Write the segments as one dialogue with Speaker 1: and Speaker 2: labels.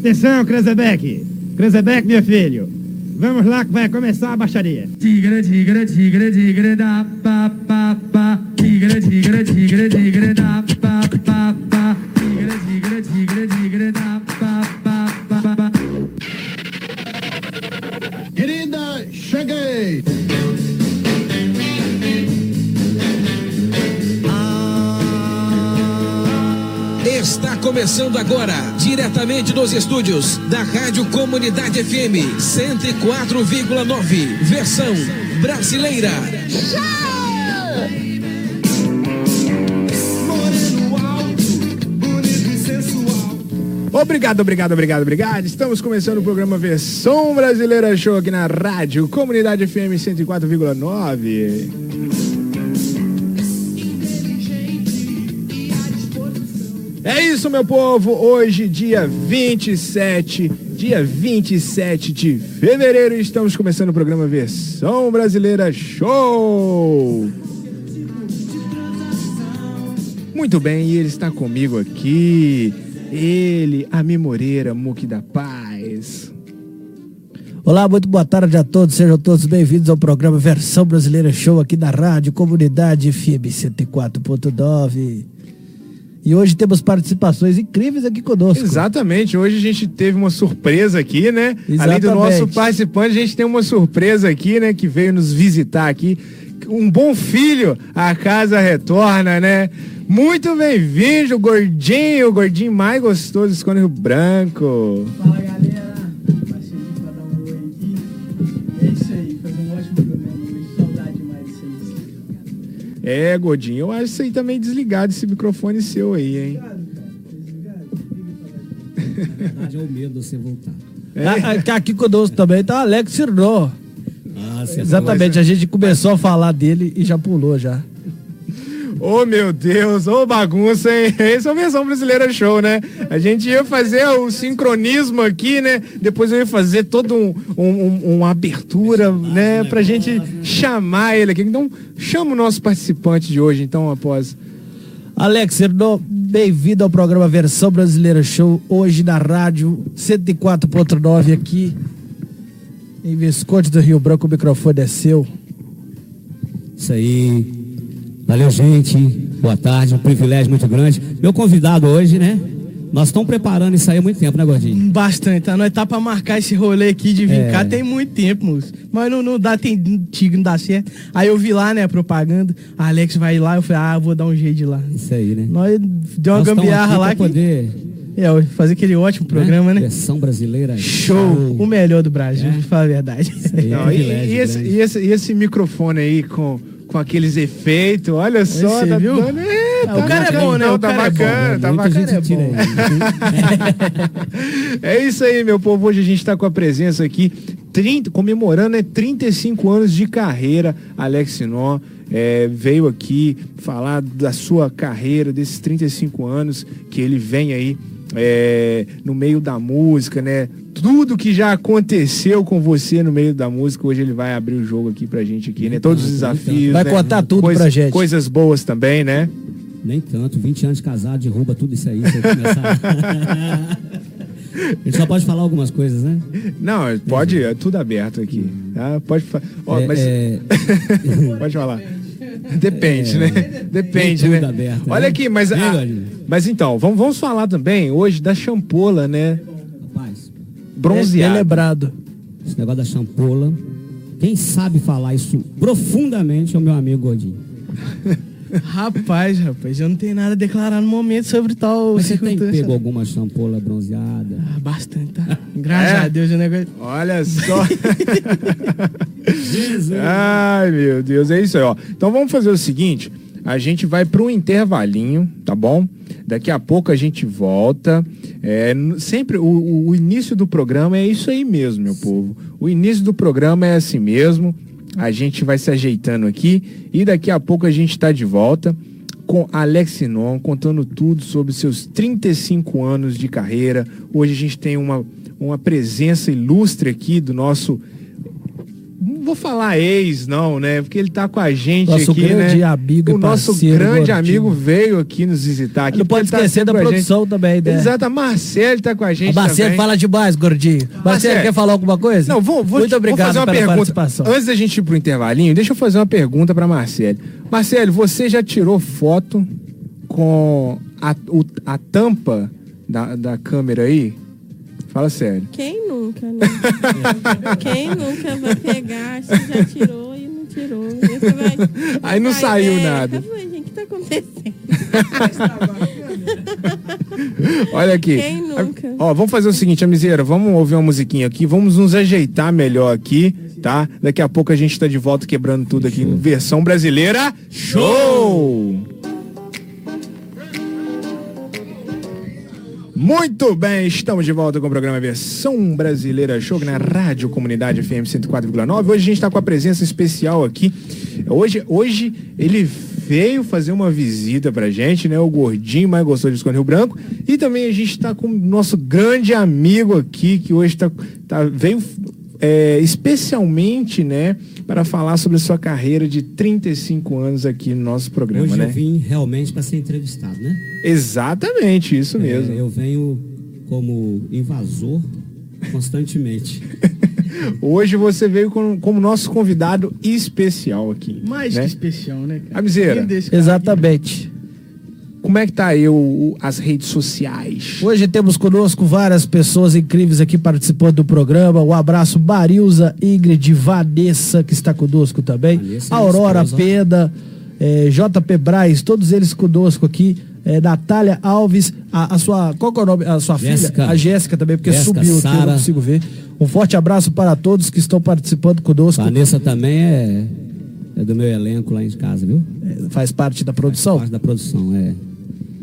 Speaker 1: Atenção, Krezebeck. Krezebeck, meu filho. Vamos lá que vai começar a baixaria.
Speaker 2: Tigre, tigre, tigre, tigre, da, pa, pa, pa. Tigre, tigre, tigre, tigre, da,
Speaker 3: começando agora, diretamente dos estúdios da Rádio Comunidade FM 104,9, versão brasileira.
Speaker 4: Sensual.
Speaker 5: Obrigado, obrigado, obrigado, obrigado. Estamos começando o programa Versão Brasileira Show aqui na Rádio Comunidade FM 104,9. Isso, meu povo. Hoje, dia 27, dia 27 de fevereiro, estamos começando o programa Versão Brasileira Show. Muito bem, e ele está comigo aqui. Ele, Ami Moreira, Muque da Paz.
Speaker 6: Olá, muito boa tarde a todos, sejam todos bem-vindos ao programa Versão Brasileira Show aqui da Rádio Comunidade FM 104.9. E hoje temos participações incríveis aqui conosco.
Speaker 5: Exatamente, hoje a gente teve uma surpresa aqui, né? Além do
Speaker 6: Exatamente.
Speaker 5: nosso participante, a gente tem uma surpresa aqui, né? Que veio nos visitar aqui. Um bom filho, a casa retorna, né? Muito bem-vindo, gordinho, o gordinho mais gostoso Escone Rio Branco.
Speaker 7: Fala É,
Speaker 5: gordinho, eu acho isso aí também desligado, esse microfone seu aí, hein?
Speaker 7: Desligado, cara, desligado.
Speaker 8: Na verdade, é o medo de você voltar.
Speaker 6: Ah, ah, Aqui conosco também tá Alex Sirnó.
Speaker 8: Ah, você
Speaker 6: Exatamente, a gente começou a falar dele e já pulou já.
Speaker 5: Ô meu Deus, ô bagunça, hein? Esse é o Versão Brasileira Show, né? A gente ia fazer o sincronismo aqui, né? Depois eu ia fazer toda um, um- um- uma abertura, né? Pra gente chamar ele aqui. Então, chama o nosso participante de hoje, então, após.
Speaker 6: Alex Sirnó, bem-vindo ao programa Versão Brasileira Show, hoje na rádio 104.9 aqui em Visconde do Rio Branco, o microfone é seu.
Speaker 8: Isso aí. Valeu, gente. Boa tarde. Um privilégio muito grande. Meu convidado hoje, né? Nós estamos preparando isso aí há muito tempo, né, Gordinho?
Speaker 7: Bastante, tá? Nós tá pra marcar esse rolê aqui de vir
Speaker 8: É.
Speaker 7: cá tem muito tempo, moço. Mas não, não dá, tem tigre, não dá certo. Aí eu vi lá, né, a propaganda. A Alex vai lá, eu falei, ah, vou dar um jeito de ir lá.
Speaker 8: Isso aí, né?
Speaker 7: Nós deu uma
Speaker 8: Nós
Speaker 7: gambiarra
Speaker 8: aqui
Speaker 7: lá que.
Speaker 8: poder
Speaker 7: É, fazer aquele ótimo programa, né?
Speaker 8: Versão brasileira.
Speaker 7: Show! O melhor do Brasil,
Speaker 8: É.
Speaker 7: falar a verdade.
Speaker 8: Isso aí é
Speaker 5: Não, e, e esse, e esse- e esse microfone aí com, com aqueles efeitos, olha só, tá
Speaker 7: viu?
Speaker 5: dando- é,
Speaker 7: Ah, o cara é bom, né?
Speaker 5: Não,
Speaker 7: O
Speaker 5: tá
Speaker 7: cara é bom,
Speaker 5: bacana, tá bacana.
Speaker 8: gente tira aí.
Speaker 5: É isso aí, meu povo. Hoje a gente está com a presença aqui, 30, comemorando né, 35 anos de carreira. Alex Sinó é, veio aqui falar da sua carreira, desses 35 anos que ele vem aí é, no meio da música, né? Tudo que já aconteceu com você no meio da música, hoje ele vai abrir o jogo aqui pra gente aqui, né? Todos os desafios.
Speaker 6: Vai
Speaker 5: né?
Speaker 6: contar tudo
Speaker 5: Coisa-
Speaker 6: pra gente.
Speaker 5: Coisas boas também, né?
Speaker 8: Nem tanto. 20 anos de casado, derruba tudo isso aí. Gente só pode falar algumas coisas, né?
Speaker 5: Não, pode, é tudo aberto aqui. Tá? Pode falar.
Speaker 8: É,
Speaker 5: mas...
Speaker 8: é,
Speaker 5: Pode falar. Depende,
Speaker 8: É.
Speaker 5: né? Depende, né?
Speaker 8: tudo aberto,
Speaker 5: Olha
Speaker 8: né?
Speaker 5: aqui, mas,
Speaker 8: Vem,
Speaker 5: a- mas então, vamos, vamos falar também hoje da champola, né?
Speaker 8: Rapaz,
Speaker 6: É
Speaker 8: esse negócio da champola. Quem sabe falar isso profundamente é o meu amigo Gordinho.
Speaker 7: rapaz, rapaz, eu não tenho nada a declarar no momento sobre tal
Speaker 8: Mas você tem pego alguma champola bronzeada?
Speaker 7: Ah, bastante, tá? Graças
Speaker 5: É?
Speaker 7: a Deus o negócio.
Speaker 5: Olha só. Ai, meu Deus, é isso aí, ó. Então vamos fazer o seguinte: a gente vai para um intervalinho, tá bom? Daqui a pouco a gente volta. É, sempre o, o- o início do programa é isso aí mesmo, meu povo. O início do programa é assim mesmo. A gente vai se ajeitando aqui e daqui a pouco a gente está de volta com Alex Sinon contando tudo sobre seus 35 anos de carreira. Hoje a gente tem uma, uma presença ilustre aqui do nosso vou falar ex, não, né? Porque ele tá com a gente
Speaker 6: Nosso
Speaker 5: aqui,
Speaker 6: grande
Speaker 5: né?
Speaker 6: amigo
Speaker 5: o nosso grande
Speaker 6: Gordinho.
Speaker 5: amigo veio aqui nos visitar. Aqui,
Speaker 6: Não pode
Speaker 5: tá
Speaker 6: esquecer da produção também, né?
Speaker 5: Exato, a Marcele tá com a gente
Speaker 6: A Marcelo
Speaker 5: também.
Speaker 6: fala demais, gordinho. Marcelo,
Speaker 5: Marcelo.
Speaker 6: quer falar alguma coisa?
Speaker 5: Não, vou, vou,
Speaker 6: Muito
Speaker 5: vou
Speaker 6: obrigado
Speaker 5: fazer uma
Speaker 6: pela
Speaker 5: pergunta.
Speaker 6: participação.
Speaker 5: Antes da gente ir pro intervalinho, deixa eu fazer uma pergunta pra Marcele. Marcele, você já tirou foto com a, o- a tampa da, da câmera aí? Fala sério.
Speaker 9: Quem nunca, né? Quem nunca vai pegar, se já tirou e não tirou. Vai-
Speaker 5: Aí não
Speaker 9: vai,
Speaker 5: saiu
Speaker 9: é,
Speaker 5: nada.
Speaker 9: Eu falei, gente, o que tá acontecendo?
Speaker 5: Olha aqui.
Speaker 9: Quem nunca?
Speaker 5: Ó, vamos fazer o seguinte, Amizeira, vamos ouvir uma musiquinha aqui, vamos nos ajeitar melhor aqui, tá? Daqui a pouco a gente tá de volta quebrando tudo aqui, versão brasileira. Show! Muito bem, estamos de volta com o programa Versão Brasileira Show na Rádio Comunidade FM 104,9. Hoje a gente está com a presença especial aqui. Hoje, hoje ele veio fazer uma visita pra gente, né? O gordinho mais gostoso de Esconde Rio Branco. E também a gente está com o nosso grande amigo aqui, que hoje tá, tá- veio é, especialmente, né, para falar sobre a sua carreira de 35 anos aqui no nosso programa,
Speaker 8: Hoje
Speaker 5: né?
Speaker 8: eu vim realmente para ser entrevistado, né?
Speaker 5: Exatamente, isso mesmo.
Speaker 8: É, eu venho como invasor constantemente.
Speaker 5: Hoje você veio com- como nosso convidado especial aqui.
Speaker 7: Mais
Speaker 5: né?
Speaker 7: que especial, né, cara?
Speaker 5: Amizeira.
Speaker 7: Quem desse cara
Speaker 6: Exatamente.
Speaker 5: Como é que tá aí o- o- as redes sociais?
Speaker 6: Hoje temos conosco várias pessoas incríveis aqui participando do programa. Um abraço, Barilza, Ingrid, Vanessa, que está conosco também.
Speaker 8: Vanessa,
Speaker 6: Aurora
Speaker 8: esposa.
Speaker 6: Peda, eh, JP Braz, todos eles conosco aqui. Eh, Natália Alves, a, a sua. Qual que é o nome? A sua
Speaker 8: Jéssica.
Speaker 6: filha? A Jéssica também, porque
Speaker 8: Jéssica,
Speaker 6: subiu aqui, eu não consigo ver. Um forte abraço para todos que estão participando conosco.
Speaker 8: Vanessa também é, é do meu elenco lá em casa, viu?
Speaker 6: Eh, Faz parte da produção.
Speaker 8: Parte da produção, é.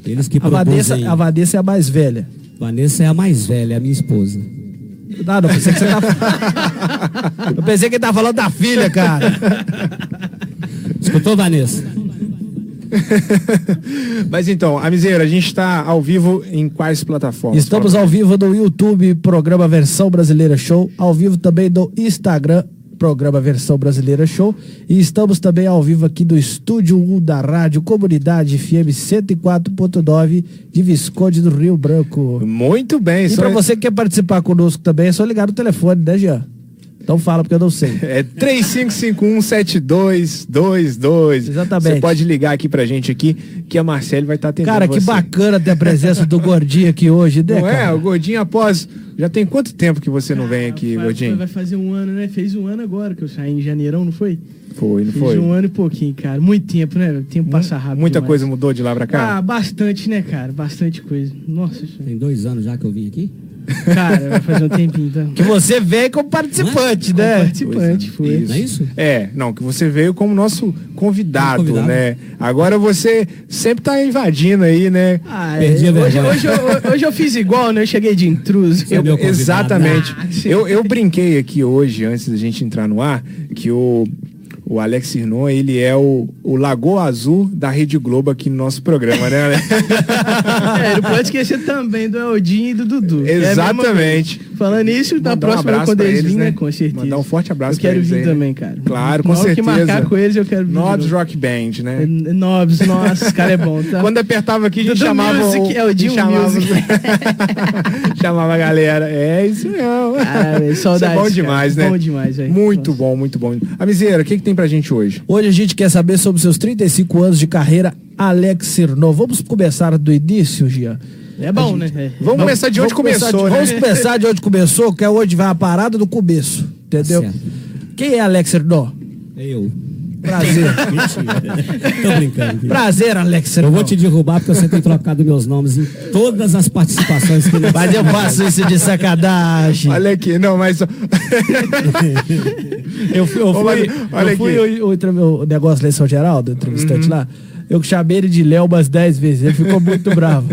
Speaker 8: Eles que
Speaker 6: A Vanessa, a Vanessa é a mais velha.
Speaker 8: Vanessa é a mais velha, é a minha esposa.
Speaker 6: Ah, não, pensei que você tá... Eu pensei que ele tava falando da filha, cara.
Speaker 8: Escutou, Vanessa?
Speaker 5: Mas então, Amizeira, a gente está ao vivo em quais plataformas?
Speaker 6: Estamos ao vivo no YouTube, programa Versão Brasileira Show. Ao vivo também no Instagram, programa Versão Brasileira Show. E estamos também ao vivo aqui do Estúdio 1 da Rádio Comunidade FM 104.9 de Visconde do Rio Branco.
Speaker 5: Muito bem.
Speaker 6: E pra você que quer participar conosco também, é só ligar no telefone, né, Jean? Então fala, porque eu não sei.
Speaker 5: É 3551-7222.
Speaker 6: Exatamente.
Speaker 5: Você pode ligar aqui pra gente aqui, que a Marcele vai estar atendendo
Speaker 6: Cara, que
Speaker 5: você.
Speaker 6: bacana ter a presença do Gordinho aqui hoje, né,
Speaker 5: Não é?
Speaker 6: cara?
Speaker 5: O Gordinho após... Já tem quanto tempo que você não vem aqui,
Speaker 7: vai,
Speaker 5: Gordinho?
Speaker 7: Vai fazer um ano, né? Fez um ano agora que eu saí em janeirão, não foi?
Speaker 5: Foi, não
Speaker 7: Fez
Speaker 5: foi?
Speaker 7: um ano e pouquinho, cara. Muito tempo, né? O tempo passa rápido.
Speaker 5: Muita
Speaker 7: demais.
Speaker 5: coisa mudou de lá pra cá?
Speaker 7: Ah, bastante, né, cara? Bastante coisa. Nossa senhora.
Speaker 8: Tem dois anos já que eu vim aqui.
Speaker 7: Cara, vai fazer um tempinho, então.
Speaker 6: Que você veio como participante, né?
Speaker 7: Participante, foi.
Speaker 8: Não é isso?
Speaker 5: É, não, que você veio como nosso convidado,
Speaker 8: Como convidado.
Speaker 5: né? Agora você sempre tá invadindo aí, né?
Speaker 7: Ah,
Speaker 8: Perdi
Speaker 7: é,
Speaker 8: a
Speaker 7: hoje,
Speaker 8: vergonha.
Speaker 7: hoje, eu, hoje eu fiz igual, né? Eu cheguei de intruso.
Speaker 8: é convidado.
Speaker 5: Exatamente.
Speaker 7: Ah,
Speaker 5: eu, eu brinquei aqui hoje, antes da gente entrar no ar, que o, o Alex Irnon, ele é o, o Lagoa Azul da Rede Globo aqui no nosso programa, né? Ale?
Speaker 7: É, não pode esquecer também do Eldinho e do Dudu. É
Speaker 5: Exatamente.
Speaker 7: coisa. Falando nisso, na
Speaker 5: um
Speaker 7: próxima
Speaker 5: abraço
Speaker 7: quando
Speaker 5: pra
Speaker 7: eles
Speaker 5: eles, né?
Speaker 7: né? Com certeza.
Speaker 5: Mandar um forte abraço
Speaker 7: Eu quero
Speaker 5: pra eles
Speaker 7: vir
Speaker 5: aí, né?
Speaker 7: também, cara.
Speaker 5: Claro, com
Speaker 7: Na hora que
Speaker 5: certeza.
Speaker 7: marcar com eles, eu quero vir.
Speaker 5: Nobs. Rock Band, né?
Speaker 7: É, Nobs, nossa, esse cara é bom, tá?
Speaker 5: Quando apertava aqui, a gente
Speaker 7: Dudu
Speaker 5: chamava
Speaker 7: Music, é o Dio
Speaker 5: chamava, chamava a galera. É isso mesmo.
Speaker 7: Cara, saudades,
Speaker 5: Isso é bom
Speaker 7: cara.
Speaker 5: demais, né?
Speaker 7: Bom demais, velho.
Speaker 5: Muito
Speaker 7: Nossa.
Speaker 5: bom, muito bom. Amizeira, o que, que tem pra gente hoje?
Speaker 6: Hoje a gente quer saber sobre seus 35 anos de carreira, Alex Sirnov. Vamos começar do início, Gia?
Speaker 7: É bom, né? É.
Speaker 5: Vamos começar de onde
Speaker 6: começar
Speaker 5: começou,
Speaker 6: de-
Speaker 5: né?
Speaker 6: Vamos começar de onde começou, que é onde vai a parada do começo. Entendeu?
Speaker 8: Tá certo.
Speaker 6: Quem é Alex Sirnov?
Speaker 8: É eu.
Speaker 6: Prazer.
Speaker 8: Tô brincando. filho.
Speaker 6: Prazer, Alex
Speaker 8: Eu vou te derrubar porque você tem trocado meus nomes em todas as participações que
Speaker 6: Mas eu faço isso de sacanagem.
Speaker 5: Olha aqui, não, mas.
Speaker 6: Eu fui, eu
Speaker 5: Ô,
Speaker 6: fui,
Speaker 5: mas olha
Speaker 6: eu fui
Speaker 5: aqui. Uhum.
Speaker 6: o, o, o negócio lá em São Geraldo, o entrevistante lá. Eu chamei ele de Léo umas 10 vezes. Ele ficou muito bravo.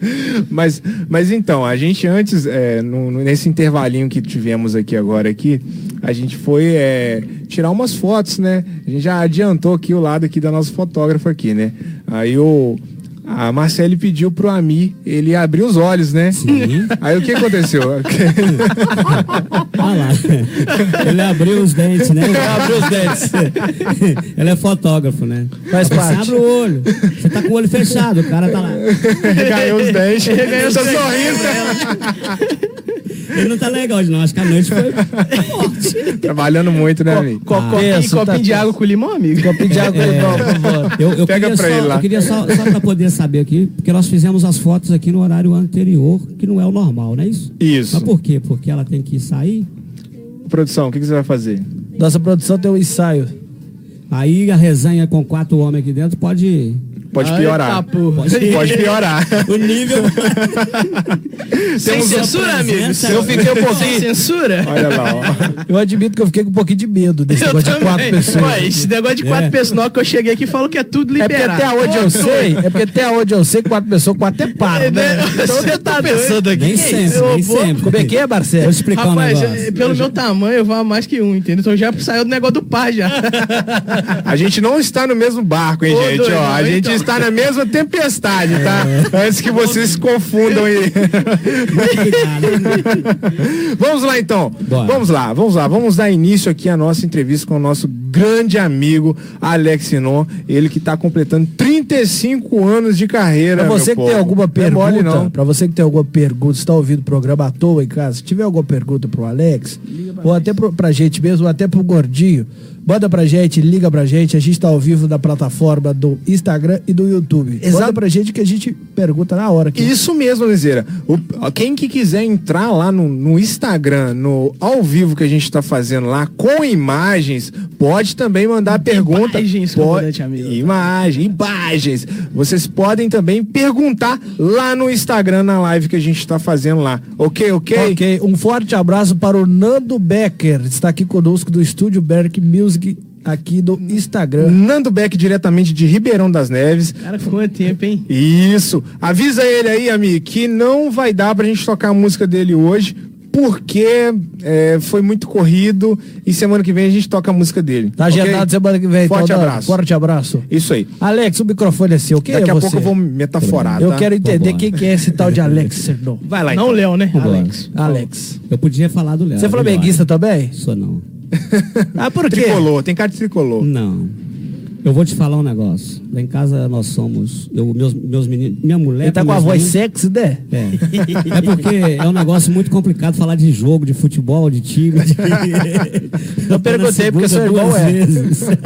Speaker 5: mas, mas então, a gente antes, é, no- nesse intervalinho que tivemos aqui agora aqui, a gente foi é, tirar umas fotos, né? A gente já adiantou aqui o lado aqui da nossa fotógrafa aqui, né? Aí o. A Marcele pediu pro Ami ele abrir os olhos, né?
Speaker 8: Sim.
Speaker 5: Aí o que aconteceu?
Speaker 8: Olha lá. Ele abriu os dentes, né? Ele abriu os dentes. Ele é fotógrafo, né?
Speaker 6: Faz
Speaker 8: Você
Speaker 6: parte.
Speaker 8: abre o olho. Você tá com o olho fechado, o cara tá lá.
Speaker 5: Ganhou os dentes.
Speaker 1: ganhou os dentes.
Speaker 5: sorrindo.
Speaker 8: Ele não tá legal hoje, não. Acho que a noite foi forte.
Speaker 5: Trabalhando muito, né, amigo?
Speaker 1: Co copinho,
Speaker 6: penso,
Speaker 1: copinho
Speaker 6: tá-
Speaker 1: de água com limão, amigo.
Speaker 6: Copinho de água, não, por favor.
Speaker 8: Eu, eu
Speaker 5: Pega pra
Speaker 8: só,
Speaker 5: ele lá.
Speaker 8: Eu queria só, só pra poder saber aqui, porque nós fizemos as fotos aqui no horário anterior, que não é o normal, não é isso?
Speaker 5: Isso.
Speaker 8: Mas por quê? Porque ela tem que sair,
Speaker 5: Produção, o que, que você vai fazer?
Speaker 6: Nossa produção tem um ensaio.
Speaker 8: aí a resenha com quatro homens aqui dentro pode.
Speaker 5: Pode
Speaker 1: Eita,
Speaker 5: piorar. Pode piorar.
Speaker 8: O nível.
Speaker 1: Sem censura, amigo.
Speaker 5: Eu fiquei um
Speaker 1: Sem
Speaker 5: pouquinho.
Speaker 1: censura.
Speaker 5: Olha lá, ó.
Speaker 6: Eu admito que eu fiquei com um pouquinho de medo desse
Speaker 1: Eu
Speaker 6: negócio de
Speaker 1: também.
Speaker 6: quatro pessoas.
Speaker 1: Ué, esse negócio de quatro
Speaker 8: É.
Speaker 1: pessoas, na hora que eu cheguei aqui, falou que é tudo
Speaker 6: É porque
Speaker 1: liberado.
Speaker 6: até onde eu sei, é porque até onde eu sei, quatro pessoas, quatro é paro, né? Então
Speaker 1: Você tá
Speaker 6: pensando aqui.
Speaker 8: Nem
Speaker 6: que é
Speaker 8: sempre,
Speaker 6: isso?
Speaker 8: nem
Speaker 1: vou-
Speaker 8: sempre.
Speaker 6: Como é que é,
Speaker 8: Vou
Speaker 6: Marcelo?
Speaker 8: explicar
Speaker 1: Rapaz,
Speaker 8: um negócio.
Speaker 1: pelo meu tamanho, eu vou mais que um, entendeu? Então já saiu do negócio do par já.
Speaker 5: A gente não está no mesmo barco, hein,
Speaker 1: Ô,
Speaker 5: gente?
Speaker 1: doido,
Speaker 5: Ó, a gente
Speaker 1: então.
Speaker 5: Está na mesma tempestade, tá? Antes que vocês se confundam aí. vamos lá, então.
Speaker 8: Bora.
Speaker 5: Vamos lá, vamos lá. Vamos dar início aqui à nossa entrevista com o nosso grande amigo Alex Sinon. Ele que está completando 35 anos de carreira.
Speaker 6: Pra você
Speaker 5: meu
Speaker 6: que tem
Speaker 5: povo.
Speaker 6: alguma
Speaker 5: Não é
Speaker 6: pergunta,
Speaker 5: não.
Speaker 6: pra você que tem alguma pergunta, está ouvindo o programa à toa em casa, se tiver alguma pergunta pro Alex, ou até pro, pra gente mesmo, ou até pro Gordinho, manda pra gente, liga pra gente, a gente tá ao vivo na plataforma do Instagram e do YouTube.
Speaker 5: Exato.
Speaker 6: Manda pra gente que a gente pergunta na hora aqui.
Speaker 5: Isso mesmo, Lizeira. O- quem que quiser entrar lá no, no Instagram, no ao vivo que a gente está fazendo lá, com imagens, pode também mandar pergunta.
Speaker 1: Imagens,
Speaker 5: pode,
Speaker 1: amigo.
Speaker 5: Imagem, imagens. Vocês podem também perguntar lá no Instagram, na live que a gente está fazendo lá. Ok, ok?
Speaker 6: Ok, um forte abraço para o Nando Becker, está aqui conosco do Estúdio Berk Music, aqui do Instagram.
Speaker 5: Nando Beck, diretamente de Ribeirão das Neves.
Speaker 1: Cara, ficou um tempo, hein?
Speaker 5: Isso. Avisa ele aí, amigo, que não vai dar pra gente tocar a música dele hoje, porque é, foi muito corrido e semana que vem a gente toca a música dele.
Speaker 6: Tá
Speaker 5: ok?
Speaker 6: agendado semana que vem.
Speaker 5: Forte
Speaker 6: Nando.
Speaker 5: abraço.
Speaker 6: Forte abraço.
Speaker 5: Isso aí.
Speaker 6: Alex, o microfone é seu. Quem
Speaker 5: Daqui
Speaker 6: é
Speaker 5: a
Speaker 6: você?
Speaker 5: pouco eu vou metaforar,
Speaker 6: Eu
Speaker 5: tá?
Speaker 6: quero entender quem que é esse tal de Alex Sernon.
Speaker 5: Vai lá,
Speaker 1: Não o
Speaker 5: então.
Speaker 1: Léo, né? Alex.
Speaker 6: Alex.
Speaker 8: Eu podia falar do Léo.
Speaker 6: Você é flamenguista também?
Speaker 8: Sou não.
Speaker 6: Ah, por quê?
Speaker 5: Tricolor, tem cara de tricolor.
Speaker 8: Não. Eu vou te falar um negócio. Lá em casa nós somos. Eu, meus, meus meninos. Minha mulher.
Speaker 6: Ele tá com a voz
Speaker 8: meninos-
Speaker 6: sexy, né?
Speaker 8: É. É porque é um negócio muito complicado falar de jogo, de futebol, de time. De...
Speaker 6: Eu perguntei porque seu irmão é.
Speaker 8: vezes.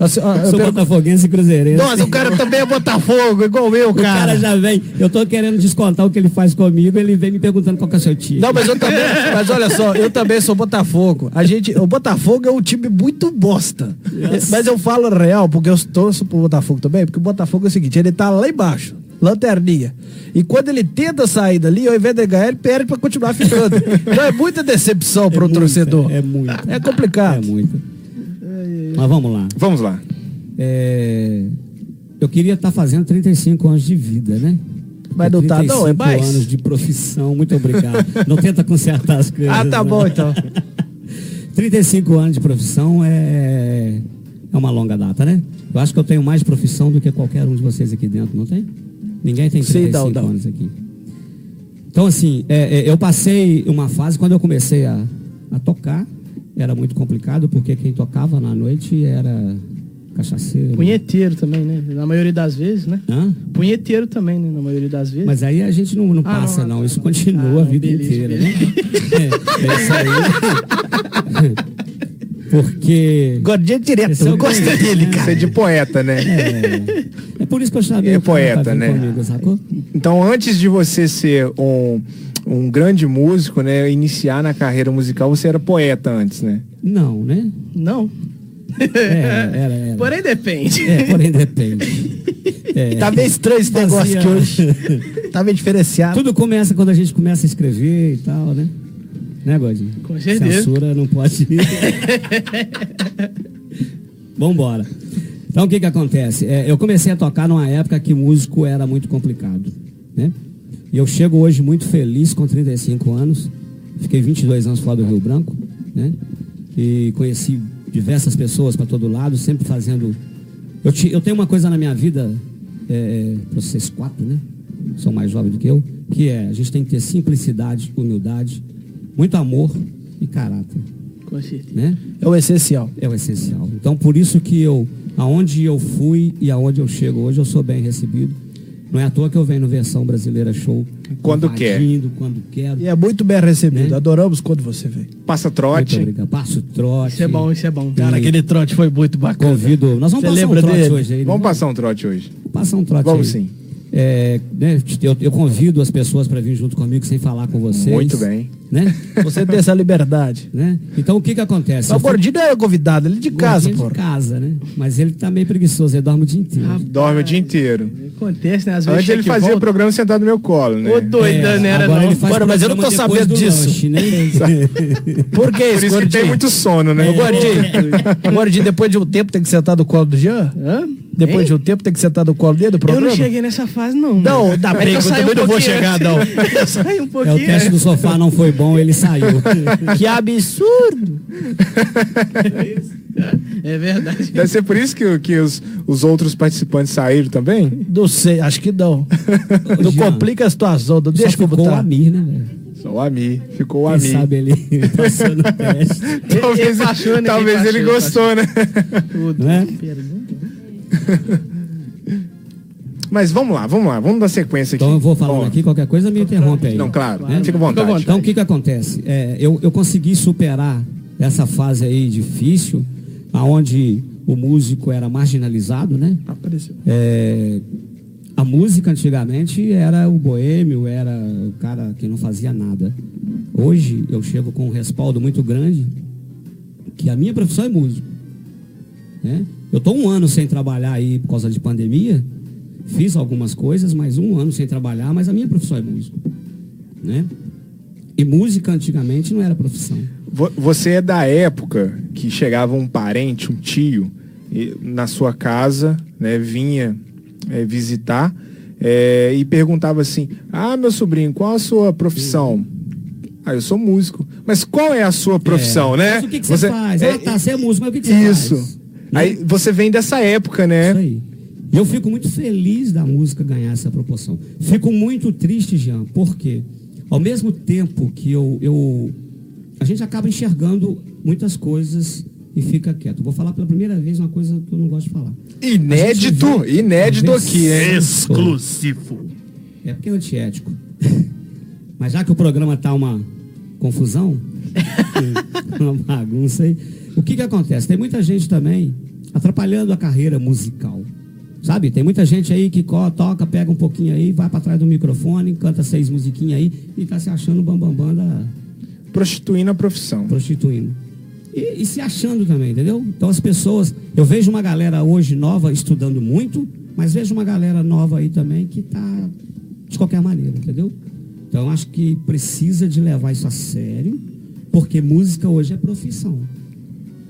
Speaker 6: Eu
Speaker 8: Sou
Speaker 6: pergun-
Speaker 8: botafoguense e cruzeirense.
Speaker 6: Nossa, o cara também é Botafogo, igual eu,
Speaker 8: O cara
Speaker 6: cara.
Speaker 8: já vem, eu tô querendo descontar o que ele faz comigo, ele vem me perguntando qual que é o seu time.
Speaker 6: Não, mas eu também. Mas olha só, eu também sou Botafogo. A gente, o Botafogo é um time muito bosta.
Speaker 8: Yes.
Speaker 6: Mas eu falo real, porque eu torço pro Botafogo também, porque o Botafogo é o seguinte, ele tá lá embaixo, lanterninha. E quando ele tenta sair dali, ao invés de ganhar, ele perde pra continuar ficando. Então é muita decepção pro
Speaker 8: muita,
Speaker 6: torcedor.
Speaker 8: é muita.
Speaker 6: É complicado.
Speaker 8: É muito. Mas vamos lá.
Speaker 5: Vamos lá.
Speaker 8: É, Eu queria estar fazendo 35 anos de vida, né?
Speaker 6: Mas não tá, não, é
Speaker 8: 35
Speaker 6: mais.
Speaker 8: anos de profissão, muito obrigado. não tenta consertar as coisas.
Speaker 6: Ah, tá bom então.
Speaker 8: 35 anos de profissão é, é uma longa data, né? Eu acho que eu tenho mais profissão do que qualquer um de vocês aqui dentro, não tem? Ninguém tem
Speaker 6: Sim,
Speaker 8: 35
Speaker 6: não, não.
Speaker 8: anos aqui. Então, assim, é, é, eu passei uma fase, quando eu comecei a, a tocar, era muito complicado, porque quem tocava na noite era cachaceiro.
Speaker 1: Punheteiro também, né? Na maioria das vezes, né?
Speaker 8: Hã?
Speaker 1: Punheteiro também, né? Na maioria das vezes.
Speaker 8: Mas aí a gente não, não
Speaker 1: Ah,
Speaker 8: passa,
Speaker 1: não,
Speaker 8: não.
Speaker 1: tá.
Speaker 8: Isso continua
Speaker 1: Ah,
Speaker 8: a vida
Speaker 1: beleza,
Speaker 8: inteira, né? É, é isso aí. Porque.
Speaker 6: Gordinho direto,
Speaker 8: Esse é
Speaker 6: eu
Speaker 8: o
Speaker 6: gosto dele,
Speaker 5: Isso
Speaker 6: cara.
Speaker 5: é de poeta, né?
Speaker 8: É, é por isso que eu chamei
Speaker 5: É poeta, né?
Speaker 8: Comigo, sacou?
Speaker 5: Então, antes de você ser um, um grande músico, né? Iniciar na carreira musical, você era poeta antes, né?
Speaker 8: Não, né?
Speaker 1: Não.
Speaker 8: É, era, era.
Speaker 1: Porém depende.
Speaker 8: É, porém depende. É.
Speaker 6: Tá meio estranho esse
Speaker 8: Fazia-
Speaker 6: negócio aqui hoje. Tá meio diferenciado.
Speaker 8: Tudo começa quando a gente começa a escrever e tal, né? Né, Godinho?
Speaker 1: Com certeza.
Speaker 8: Censura não pode. Vambora. Então o que que acontece? É, eu comecei a tocar numa época que músico era muito complicado, né? E eu chego hoje muito feliz com 35 anos. Fiquei 22 anos fora do Rio Branco, né? E conheci diversas pessoas para todo lado, sempre fazendo. Eu, ti- eu tenho uma coisa na minha vida é, para vocês quatro, né? São mais jovens do que eu, que é a gente tem que ter simplicidade, humildade, muito amor e caráter,
Speaker 7: Com certeza.
Speaker 8: né?
Speaker 6: É o essencial.
Speaker 8: É o essencial. Então, por isso que eu, aonde eu fui e aonde eu chego hoje, eu sou bem recebido. Não é à toa que eu venho no Versão Brasileira Show.
Speaker 5: Quando quer.
Speaker 8: Quando quero.
Speaker 6: E é muito bem recebido.
Speaker 8: Né?
Speaker 6: Adoramos quando você vem.
Speaker 5: Passa
Speaker 8: Muito
Speaker 5: trote.
Speaker 8: obrigado. Passo trote.
Speaker 7: Isso é bom, isso é bom.
Speaker 6: Cara,
Speaker 8: E
Speaker 6: aquele trote foi muito bacana.
Speaker 8: Convido. Nós vamos
Speaker 6: Você
Speaker 8: passar um trote
Speaker 6: dele?
Speaker 8: hoje aí. né?
Speaker 5: Vamos passar um trote hoje.
Speaker 8: Vamos passar um trote
Speaker 5: Vamos
Speaker 8: aí.
Speaker 5: sim.
Speaker 8: É, né, eu, eu convido as pessoas para vir junto comigo sem falar com vocês.
Speaker 5: Muito bem.
Speaker 8: Né?
Speaker 6: Você tem essa liberdade.
Speaker 8: né? Então o que que acontece?
Speaker 6: O
Speaker 8: fui-
Speaker 6: Gordinho não é convidado, ele é de casa,
Speaker 8: Gordinho
Speaker 6: pô.
Speaker 8: de casa, né? Mas ele tá meio preguiçoso, ele dorme o dia inteiro.
Speaker 5: Dorme o dia inteiro.
Speaker 7: Acontece, né? Às vezes
Speaker 5: Antes ele fazia o
Speaker 7: volta.
Speaker 5: programa sentado no meu colo, né?
Speaker 7: Ô, doida, né? Era
Speaker 8: agora
Speaker 7: não.
Speaker 8: ele faz
Speaker 6: Bora, mas eu não tô sabendo
Speaker 8: do
Speaker 6: disso.
Speaker 8: lanche, né?
Speaker 6: Por que
Speaker 5: Por
Speaker 6: isso,
Speaker 5: isso que tem
Speaker 6: Gordinho?
Speaker 5: muito sono, né?
Speaker 6: Ô, Gordinho, Gordinho, depois de um tempo tem que sentar no colo do Jean?
Speaker 7: Hã?
Speaker 6: Depois
Speaker 7: Hein?
Speaker 6: de um tempo tem que sentar no colo dele, do
Speaker 7: Eu
Speaker 6: programa?
Speaker 7: não cheguei nessa fase, não.
Speaker 6: Não,
Speaker 7: mano.
Speaker 6: dá
Speaker 7: Mas
Speaker 6: bem,
Speaker 7: eu
Speaker 6: eu
Speaker 7: saí
Speaker 6: também não vou chegar, não.
Speaker 7: eu saí um
Speaker 8: É,
Speaker 7: pouquinho.
Speaker 8: o teste do sofá não foi bom, ele saiu.
Speaker 6: Que absurdo!
Speaker 7: É verdade.
Speaker 5: Deve ser por isso que, que os, os outros participantes saíram também?
Speaker 6: Não sei, acho que não. Não
Speaker 8: Jean,
Speaker 6: complica a situação, não deixa como
Speaker 8: ficou o
Speaker 6: tá.
Speaker 8: Amir, né, velho?
Speaker 5: Só o Ami. Ficou o
Speaker 8: Quem
Speaker 5: Ami.
Speaker 8: sabe ele passou no teste,
Speaker 5: Talvez,
Speaker 7: Ele passou, né?
Speaker 5: talvez
Speaker 7: Ele
Speaker 5: ele gostou, né?
Speaker 7: Tudo.
Speaker 8: né?
Speaker 5: Mas vamos lá, vamos lá. Vamos dar sequência aqui.
Speaker 8: Então eu vou falando
Speaker 5: Ó,
Speaker 8: aqui, qualquer coisa me interrompe aí.
Speaker 5: Não, claro.
Speaker 8: Né?
Speaker 5: Fica à vontade.
Speaker 8: Então o que que acontece? É, eu, eu consegui superar essa fase aí difícil, aonde o músico era marginalizado, né?
Speaker 6: Apareceu.
Speaker 8: É, a música antigamente era o boêmio, era o cara que não fazia nada. Hoje eu chego com um respaldo muito grande, que a minha profissão é músico. Né? Eu estou um ano sem trabalhar aí por causa de pandemia, fiz algumas coisas, mas um ano sem trabalhar, mas a minha profissão é músico. Né? E música antigamente não era profissão.
Speaker 5: Vo- Você é da época que chegava um parente, um tio, na sua casa, né, vinha é, visitar é, e perguntava assim: Ah, meu sobrinho, qual a sua profissão? Ah, eu sou músico. Mas qual é a sua profissão,
Speaker 8: É,
Speaker 5: né?
Speaker 8: Mas o que, que você, faz?
Speaker 5: é-
Speaker 8: ah, tá, você é músico, mas o que, que você
Speaker 5: Isso.
Speaker 8: faz?
Speaker 5: Aí você vem dessa época, né?
Speaker 8: Isso aí. E eu fico muito feliz da música ganhar essa proporção. Fico muito triste, Jean, porque ao mesmo tempo que eu, eu a gente acaba enxergando muitas coisas e fica quieto. Vou falar pela primeira vez uma coisa que eu não gosto de falar.
Speaker 5: Inédito,
Speaker 8: vê-
Speaker 5: inédito aqui, hein?
Speaker 8: Exclusivo. É porque é antiético. Mas já que o programa tá uma confusão, uma bagunça aí, o que que acontece? Tem muita gente também atrapalhando a carreira musical. Sabe? Tem muita gente aí que toca, pega um pouquinho aí, vai para trás do microfone, canta seis musiquinhas aí e tá se achando bambambam bam, bam da
Speaker 5: Prostituindo a profissão.
Speaker 8: prostituindo. E, e se achando também, entendeu? Então as pessoas, eu vejo uma galera hoje nova estudando muito, mas vejo uma galera nova aí também que tá de qualquer maneira, entendeu? Então acho que precisa de levar isso a sério, porque música hoje é profissão,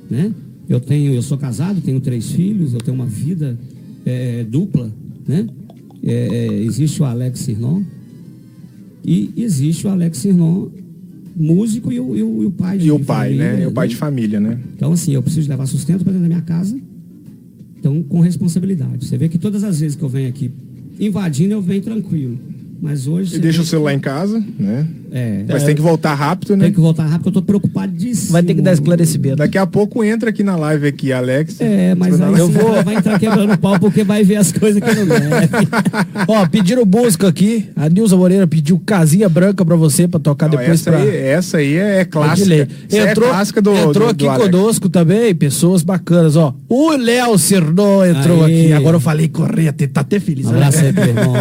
Speaker 8: né? Eu tenho, eu sou casado, tenho três filhos, eu tenho uma vida eh, dupla, né? Eh, eh, existe o Alex Sirnon e existe o Alex Sirnon músico e o, e o, e o pai de
Speaker 5: E o pai,
Speaker 8: família,
Speaker 5: né? E o pai de família, né?
Speaker 8: Então, assim, eu preciso levar sustento para dentro da minha casa. Então, com responsabilidade. Você vê que todas as vezes que eu venho aqui invadindo, eu venho tranquilo. Mas hoje.
Speaker 5: E deixa o celular em casa, né?
Speaker 8: É.
Speaker 5: Mas tem que voltar rápido, né?
Speaker 8: Tem que voltar rápido, porque eu tô preocupadíssimo.
Speaker 6: Vai ter que dar esclarecimento.
Speaker 5: Daqui a pouco entra aqui na live aqui, Alex.
Speaker 8: É, mas aí
Speaker 6: Eu vou-
Speaker 8: vai entrar quebrando pau porque vai ver as coisas que não deve.
Speaker 6: Ó, pediram música aqui. A Nilza Moreira pediu Casinha Branca pra você, pra tocar
Speaker 5: Não,
Speaker 6: depois
Speaker 5: essa,
Speaker 6: pra...
Speaker 5: aí, essa aí é
Speaker 6: É
Speaker 5: clássica. Essa
Speaker 6: Entrou,
Speaker 5: é clássica do
Speaker 6: entrou
Speaker 5: do-
Speaker 6: aqui
Speaker 5: do Alex.
Speaker 6: conosco também, pessoas bacanas, ó. O Léo Cirno entrou
Speaker 8: Aê.
Speaker 6: aqui. Agora eu falei correr, tá até feliz.
Speaker 8: Um
Speaker 6: né?
Speaker 8: abraço aí, meu irmão.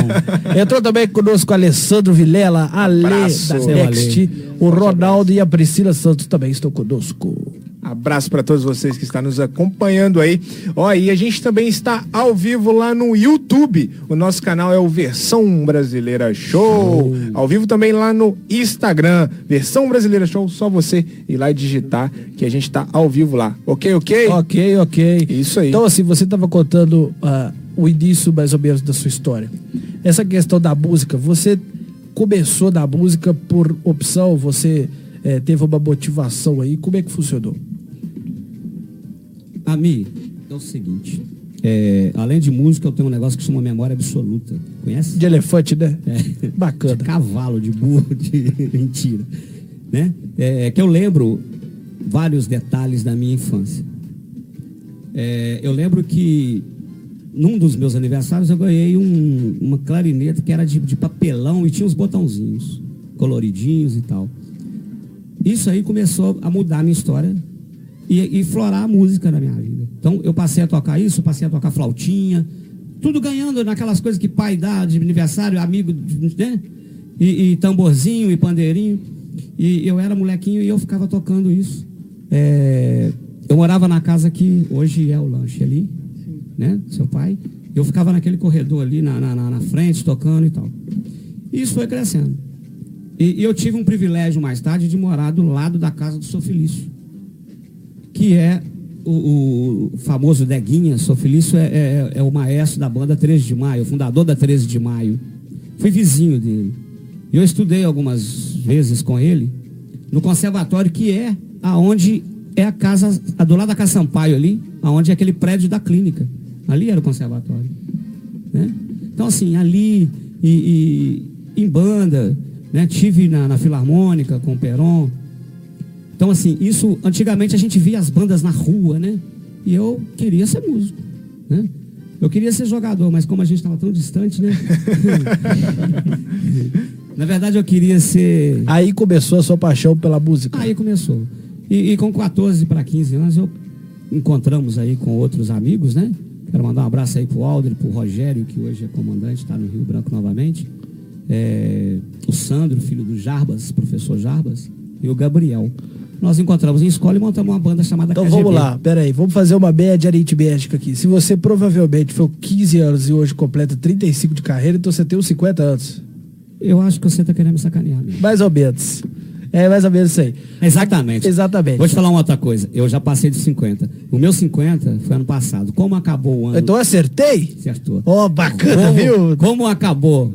Speaker 6: Entrou também conosco o Alessandro Vilela, a Lê
Speaker 5: Abraço.
Speaker 6: da
Speaker 8: Seu
Speaker 6: Next, o Ronaldo e a Priscila Santos também estão conosco.
Speaker 5: Abraço para todos vocês que estão nos acompanhando aí. Ó, e a gente também está ao vivo lá no YouTube. O nosso canal é o Versão Brasileira Show. Ao vivo também lá no Instagram, Versão Brasileira Show. Só você ir lá e digitar que a gente está ao vivo lá. Ok, ok?
Speaker 6: Ok, ok.
Speaker 5: Isso aí.
Speaker 6: Então, assim, você estava contando ah, o início, mais ou menos, da sua história. Essa questão da música, você começou na música por opção, você eh, teve uma motivação aí, como é que funcionou?
Speaker 8: Ami, é o seguinte. É, além de música, eu tenho um negócio que chama memória absoluta. Conhece?
Speaker 6: De elefante, né?
Speaker 8: É.
Speaker 6: Bacana.
Speaker 8: De cavalo, de burro, de mentira. Né? É, que eu lembro vários detalhes da minha infância. É, eu lembro que num dos meus aniversários eu ganhei um- uma clarineta que era de, de papelão e tinha uns botãozinhos coloridinhos e tal. Isso aí começou a mudar a minha história e, e florar a música na minha vida. Então eu passei a tocar isso, passei a tocar flautinha, tudo ganhando naquelas coisas que pai dá de aniversário, amigo, né? E, e tamborzinho e pandeirinho. E eu era molequinho e eu ficava tocando isso. É, eu morava na casa que hoje é o lanche ali, né? Seu pai. Eu ficava naquele corredor ali na, na, na- frente, tocando e tal. E isso foi crescendo. E, e eu tive um privilégio mais tarde de morar do lado da casa do Sou Felício, que é o, o famoso Deguinha. Sou Felício é, é- é o maestro da banda 13 de Maio, o fundador da 13 de Maio. Fui vizinho dele. E eu estudei algumas vezes com ele no conservatório, que é aonde é a casa, do lado da Casa Sampaio ali, aonde é aquele prédio da clínica. Ali era o conservatório. né? Então, assim, ali e, e em banda, né? tive na, na Filarmônica com o Peron. Então, assim, isso, antigamente a gente via as bandas na rua, né? E eu queria ser músico, né? Eu queria ser jogador, mas como a gente estava tão distante, né? na verdade, eu queria ser
Speaker 6: Aí começou a sua paixão pela música.
Speaker 8: Aí começou. E, e com 14 para 15 anos, eu encontramos aí com outros amigos, né? Quero mandar um abraço aí pro Alder, pro Rogério, que hoje é comandante, está no Rio Branco novamente. É, o Sandro, filho do Jarbas, professor Jarbas, e o Gabriel. Nós encontramos em escola e montamos uma banda chamada
Speaker 6: Então
Speaker 8: KGB.
Speaker 6: vamos lá, peraí, vamos fazer uma média aritmética aqui. Se você provavelmente foi 15 anos e hoje completa 35 de carreira, então você tem uns 50 anos.
Speaker 8: Eu acho que você está querendo me sacanear. Mesmo.
Speaker 6: Mais ou menos. É mais ou menos isso aí.
Speaker 8: Exatamente.
Speaker 6: Exatamente.
Speaker 8: Vou te falar uma outra coisa. Eu já passei de 50. O meu 50 foi ano passado. Como acabou o ano.
Speaker 6: Então eu acertei?
Speaker 8: Acertou.
Speaker 6: Ó, bacana,
Speaker 8: como,
Speaker 6: viu?
Speaker 8: Como acabou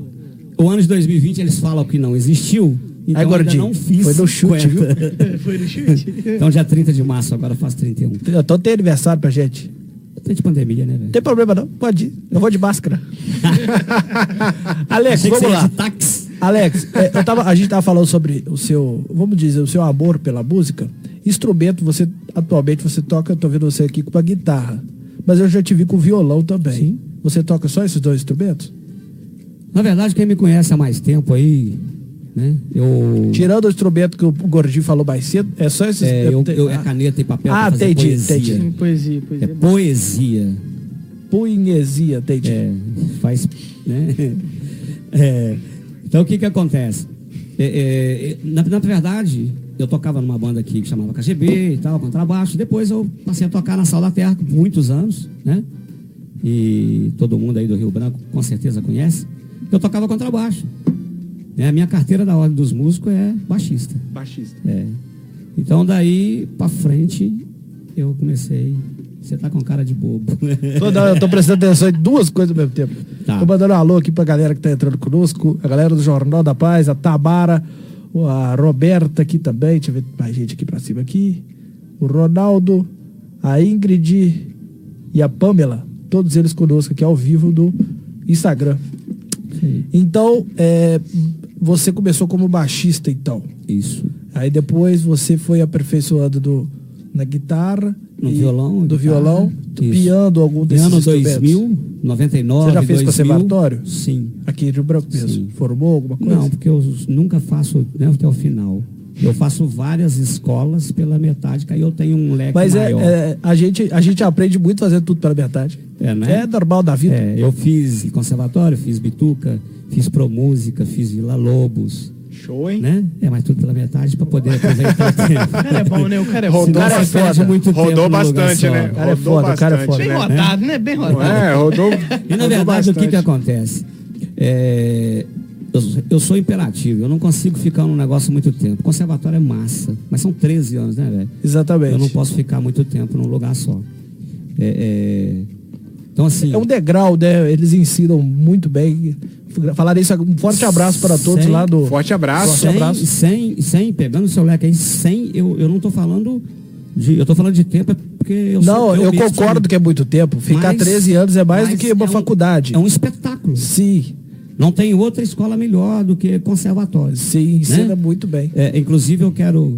Speaker 8: o ano de 2020, eles falam que não existiu. Então
Speaker 6: Aí,
Speaker 8: eu
Speaker 6: gordinho,
Speaker 8: não fiz
Speaker 6: foi no chute,
Speaker 8: 50.
Speaker 7: Foi no chute.
Speaker 8: então, dia 30 de março, agora eu faço 31.
Speaker 6: Então tem aniversário pra gente.
Speaker 8: Tem de pandemia, né, velho?
Speaker 6: Tem problema não, pode ir. Eu vou de máscara. Alex, vamos lá.
Speaker 8: de táxi.
Speaker 6: Alex, é, eu tava- a gente tava falando sobre o seu, vamos dizer, o seu amor pela música. Instrumento, você atualmente você toca, eu tô vendo você aqui com uma guitarra. Mas eu já te vi com violão também.
Speaker 8: Sim.
Speaker 6: Você toca só esses dois instrumentos?
Speaker 8: Na verdade, quem me conhece há mais tempo aí, né? Eu.
Speaker 6: Tirando o instrumento que o Gordinho falou mais cedo, é só esses.
Speaker 8: É, eu, eu- é caneta e papel
Speaker 6: Ah,
Speaker 8: pra
Speaker 6: entendi,
Speaker 8: poesia.
Speaker 6: entendi.
Speaker 7: Poesia, poesia.
Speaker 8: É poesia.
Speaker 6: Punhesia, entendi.
Speaker 8: É, faz. Né? É, então o que que acontece? É, é, na, na verdade, eu tocava numa banda aqui que chamava KGB e tal, contrabaixo. Depois eu passei a tocar na Sal da Terra por muitos anos, né? E todo mundo aí do Rio Branco com certeza conhece. Eu tocava contrabaixo. Né? A minha carteira da Ordem dos Músicos é baixista.
Speaker 5: Baixista.
Speaker 8: É. Então daí pra frente eu comecei. Você tá com cara de bobo.
Speaker 6: Tô, não, eu tô prestando atenção em duas coisas ao mesmo tempo.
Speaker 8: Tá.
Speaker 6: Tô mandando um alô aqui pra galera que tá entrando conosco, a galera do Jornal da Paz, a Tamara, a Roberta aqui também, deixa eu ver mais gente aqui pra cima aqui. O Ronaldo, a Ingrid e a Pamela, todos eles conosco aqui ao vivo do Instagram. Então, é, você começou como baixista, então.
Speaker 8: Isso.
Speaker 6: Aí depois você foi aperfeiçoando do, na guitarra,
Speaker 8: No violão,
Speaker 6: do
Speaker 8: guitarra,
Speaker 6: violão, do
Speaker 8: isso.
Speaker 6: piano, algum desses
Speaker 8: ano
Speaker 6: instrumentos.
Speaker 8: 2000, 99,
Speaker 6: Você já fez
Speaker 8: 2000,
Speaker 6: conservatório?
Speaker 8: Sim.
Speaker 6: Aqui em Rio Branco mesmo. Formou alguma coisa?
Speaker 8: Não, porque eu nunca faço né, até o final. Eu faço várias escolas pela metade, que aí eu tenho um leque
Speaker 6: Mas é,
Speaker 8: maior.
Speaker 6: é, a, gente, a gente aprende muito fazendo tudo pela metade.
Speaker 8: É, né?
Speaker 6: É normal da vida.
Speaker 8: É, eu fiz conservatório, fiz bituca, fiz pro música, fiz Vila Lobos,
Speaker 5: Show, hein?
Speaker 8: né? É, mas tudo pela metade para poder aproveitar o tempo.
Speaker 7: O cara é bom, né? O cara é
Speaker 5: Rodou
Speaker 7: bom.
Speaker 8: Senão
Speaker 6: cara é foda.
Speaker 8: muito tempo
Speaker 5: Rodou bastante, né?
Speaker 6: O cara é foda, o cara é
Speaker 5: bastante,
Speaker 6: foda.
Speaker 7: Bem
Speaker 5: né?
Speaker 7: rodado, né? Bem rodado.
Speaker 5: É, rodou.
Speaker 8: E na
Speaker 5: rodou
Speaker 8: verdade, o que,
Speaker 5: bastante.
Speaker 8: que acontece? É, eu, eu sou imperativo, eu não consigo ficar num negócio muito tempo. Conservatório é massa, mas são 13 anos, né, velho?
Speaker 6: Exatamente.
Speaker 8: Eu não posso ficar muito tempo num lugar só. É, é, então, assim.
Speaker 6: É um degrau, né? Eles ensinam muito bem. Falaram isso, um forte abraço para todos
Speaker 8: Sem-
Speaker 6: lá do.
Speaker 5: Forte abraço.
Speaker 6: Forte
Speaker 8: sem,
Speaker 6: abraço.
Speaker 8: sem, sem, pegando o seu leque aí, sem, eu, eu não tô falando De, eu tô falando de tempo é porque eu
Speaker 6: Não,
Speaker 8: sou-
Speaker 6: eu,
Speaker 8: mesmo
Speaker 6: concordo
Speaker 8: sou-
Speaker 6: que é muito tempo. Ficar
Speaker 8: Mas-
Speaker 6: 13 anos é mais do que uma
Speaker 8: é um-
Speaker 6: faculdade.
Speaker 8: É um espetáculo.
Speaker 6: Sim,
Speaker 8: Não tem outra escola melhor do que conservatório.
Speaker 6: sim, ensina
Speaker 8: Né?
Speaker 6: muito bem.
Speaker 8: É, inclusive, eu quero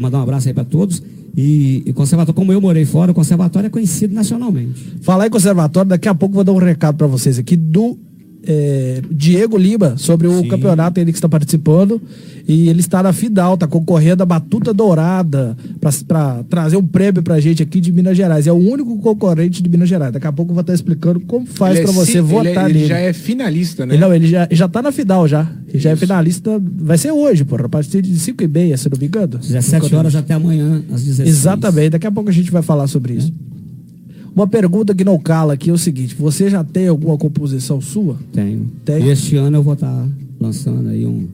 Speaker 8: mandar um abraço aí para todos. E, e conservatório, como eu morei fora, o conservatório é conhecido nacionalmente.
Speaker 6: Falar em conservatório, daqui a pouco eu vou dar um recado pra vocês aqui do é, Diego Lima sobre o
Speaker 8: Sim.
Speaker 6: campeonato ele que está participando e ele está na final, tá concorrendo a Batuta Dourada pra- pra trazer um prêmio pra gente aqui de Minas Gerais. É o único concorrente de Minas Gerais. Daqui a pouco eu vou estar explicando como faz
Speaker 5: Ele é
Speaker 6: pra você
Speaker 5: ci-
Speaker 6: votar
Speaker 5: ele, é- ele
Speaker 6: nele.
Speaker 5: já é finalista, né?
Speaker 6: Ele, não, ele já, já tá na final já. Ele já é finalista. Vai ser hoje, porra. A partir de 5 e meia, se não me engano.
Speaker 8: 17 horas até amanhã, às 16
Speaker 6: Exatamente, daqui a pouco a gente vai falar sobre isso. Uma pergunta que não cala aqui é o seguinte: você já tem alguma composição sua?
Speaker 8: Tenho.
Speaker 6: Tem?
Speaker 8: Este ano eu vou estar lançando aí um.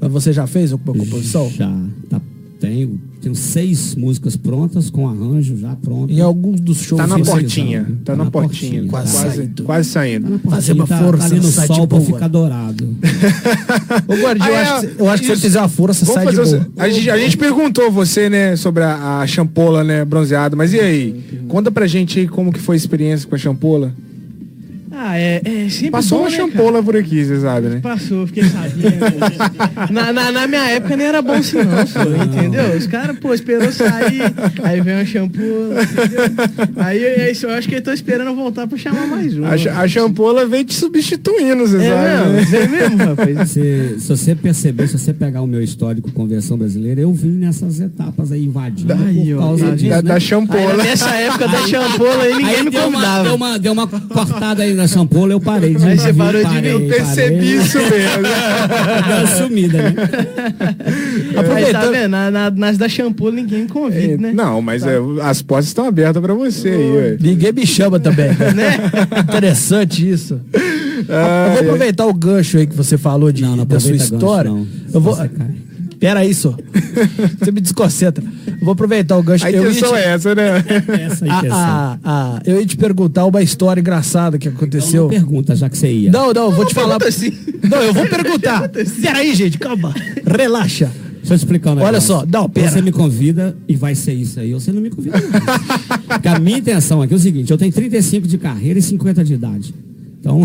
Speaker 6: Mas você já fez alguma composição?
Speaker 8: Já. Tá, tenho. Tenho seis músicas prontas, com arranjo já pronto.
Speaker 6: Em alguns dos shows.
Speaker 5: Tá na portinha. Tá na portinha.
Speaker 6: Quase
Speaker 5: Quase,
Speaker 6: saindo.
Speaker 5: quase saindo.
Speaker 8: Tá na portinha,
Speaker 6: Fazer uma
Speaker 8: tá-
Speaker 6: força,
Speaker 8: tá ali no
Speaker 6: sai de
Speaker 8: sol pra ficar dourado.
Speaker 6: Ô, eu
Speaker 5: Ah, é,
Speaker 6: acho que, eu acho que se você fizer uma força,
Speaker 5: Vamos
Speaker 6: sai de boa.
Speaker 5: o- a, gente, a gente perguntou você, né, sobre a, a champola, né, bronzeada. Mas e aí? Conta pra gente aí como que foi a experiência com a champola.
Speaker 7: Ah, é, é sempre
Speaker 5: Passou
Speaker 7: bom,
Speaker 5: uma
Speaker 7: né,
Speaker 5: champola por aqui, você sabe, né?
Speaker 7: cara? Passou, fiquei sabendo. na, na, na minha época não era bom assim não, foi, entendeu? Os caras, pô, esperou sair, aí vem uma shampoo, entendeu? Aí é isso, eu acho que eu tô esperando voltar pra chamar mais um.
Speaker 5: A, a champola vem te substituindo, você
Speaker 7: é
Speaker 5: sabe.
Speaker 7: mesmo,
Speaker 5: né?
Speaker 7: é mesmo, rapaz.
Speaker 8: Se, se você perceber, se você pegar o meu histórico conversão brasileira, eu vim nessas etapas aí invadindo
Speaker 7: Aí,
Speaker 8: por
Speaker 7: ó,
Speaker 8: causa
Speaker 7: tá
Speaker 8: disso,
Speaker 5: Da,
Speaker 8: né?
Speaker 5: da
Speaker 7: Aí,
Speaker 5: champola.
Speaker 7: nessa época da champola aí ninguém
Speaker 8: Aí
Speaker 7: me
Speaker 8: deu uma,
Speaker 7: convidava.
Speaker 8: deu, uma, deu uma cortada aí na champola, eu parei de
Speaker 7: Aí você parou de
Speaker 8: parei,
Speaker 7: eu
Speaker 5: Percebi
Speaker 8: parei.
Speaker 5: isso mesmo.
Speaker 8: Deu uma sumida, né?
Speaker 7: Aí tá
Speaker 6: Aproveitando-
Speaker 7: vendo, na, na- nas da shampoo ninguém me convida,
Speaker 5: É,
Speaker 7: né?
Speaker 5: Não, mas é, as portas estão abertas pra você aí, ué.
Speaker 6: Ninguém me chama também. né? Interessante isso. eu vou aproveitar o gancho aí que você falou de,
Speaker 8: Não, não
Speaker 6: da sua
Speaker 8: gancho,
Speaker 6: história.
Speaker 8: não.
Speaker 6: Eu vou. Aí, só. Você me desconcentra. Vou aproveitar o gancho.
Speaker 5: A
Speaker 6: Eu ia
Speaker 5: intenção
Speaker 6: te-
Speaker 5: é essa, né?
Speaker 8: Essa aí
Speaker 6: Ah,
Speaker 8: que é
Speaker 6: ah, ah, eu ia te perguntar uma história engraçada que
Speaker 8: Então
Speaker 6: aconteceu.
Speaker 8: não pergunta, já que você ia.
Speaker 6: Não, não, eu vou te falar.
Speaker 7: assim.
Speaker 6: Não, eu vou perguntar. Peraí, gente, calma. Relaxa.
Speaker 8: Deixa eu te explicar um negócio.
Speaker 6: Olha só, não, pera.
Speaker 8: Você me convida e vai ser isso aí, ou você não me convida não. Porque a minha intenção aqui é o seguinte, eu tenho 35 de carreira e 50 de idade. Então,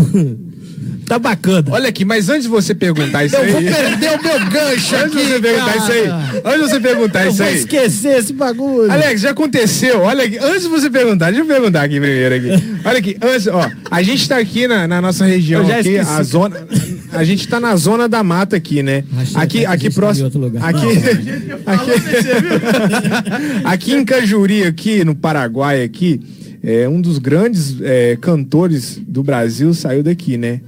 Speaker 6: Tá bacana.
Speaker 5: Olha aqui, mas antes de você perguntar isso
Speaker 6: eu vou
Speaker 5: aí.
Speaker 6: perder o meu gancho
Speaker 5: Antes de
Speaker 6: aqui,
Speaker 5: você perguntar
Speaker 6: cara.
Speaker 5: isso aí. Antes de você perguntar
Speaker 6: Eu
Speaker 5: isso
Speaker 6: vou
Speaker 5: aí.
Speaker 6: esquecer esse bagulho.
Speaker 5: Alex, já aconteceu. Olha aqui, antes de você perguntar, deixa eu perguntar aqui primeiro aqui. Olha aqui, antes, ó, a gente tá aqui na, na nossa região
Speaker 6: Eu já
Speaker 5: aqui,
Speaker 6: esqueci.
Speaker 5: a zona, a gente tá na zona da mata aqui, né?
Speaker 8: Achei
Speaker 5: Aqui, aqui
Speaker 8: tá
Speaker 5: próximo,
Speaker 8: em outro lugar.
Speaker 5: aqui, aqui, aqui em Cajuri, aqui no Paraguai, aqui, é, um dos grandes é, cantores do Brasil saiu daqui, né?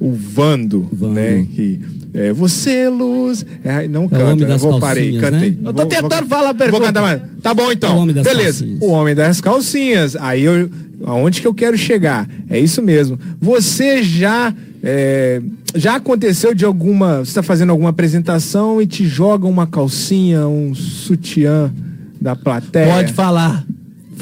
Speaker 5: O Vando,
Speaker 8: Vando.
Speaker 5: né? Que, é, você, luz. É, não
Speaker 8: É
Speaker 5: canta,
Speaker 8: das
Speaker 5: vou parei, cantei.
Speaker 8: né?
Speaker 6: Eu tô tentando
Speaker 5: vou-
Speaker 6: falar a
Speaker 5: Vou
Speaker 6: pergunta.
Speaker 5: cantar mais. Tá bom então.
Speaker 8: É o homem das
Speaker 5: Beleza.
Speaker 8: calcinhas.
Speaker 5: O homem das calcinhas. Aí eu. Aonde que eu quero chegar? É isso mesmo. Você já. é, já aconteceu de alguma. Você está fazendo alguma apresentação e te joga uma calcinha, um sutiã da plateia?
Speaker 6: Pode falar.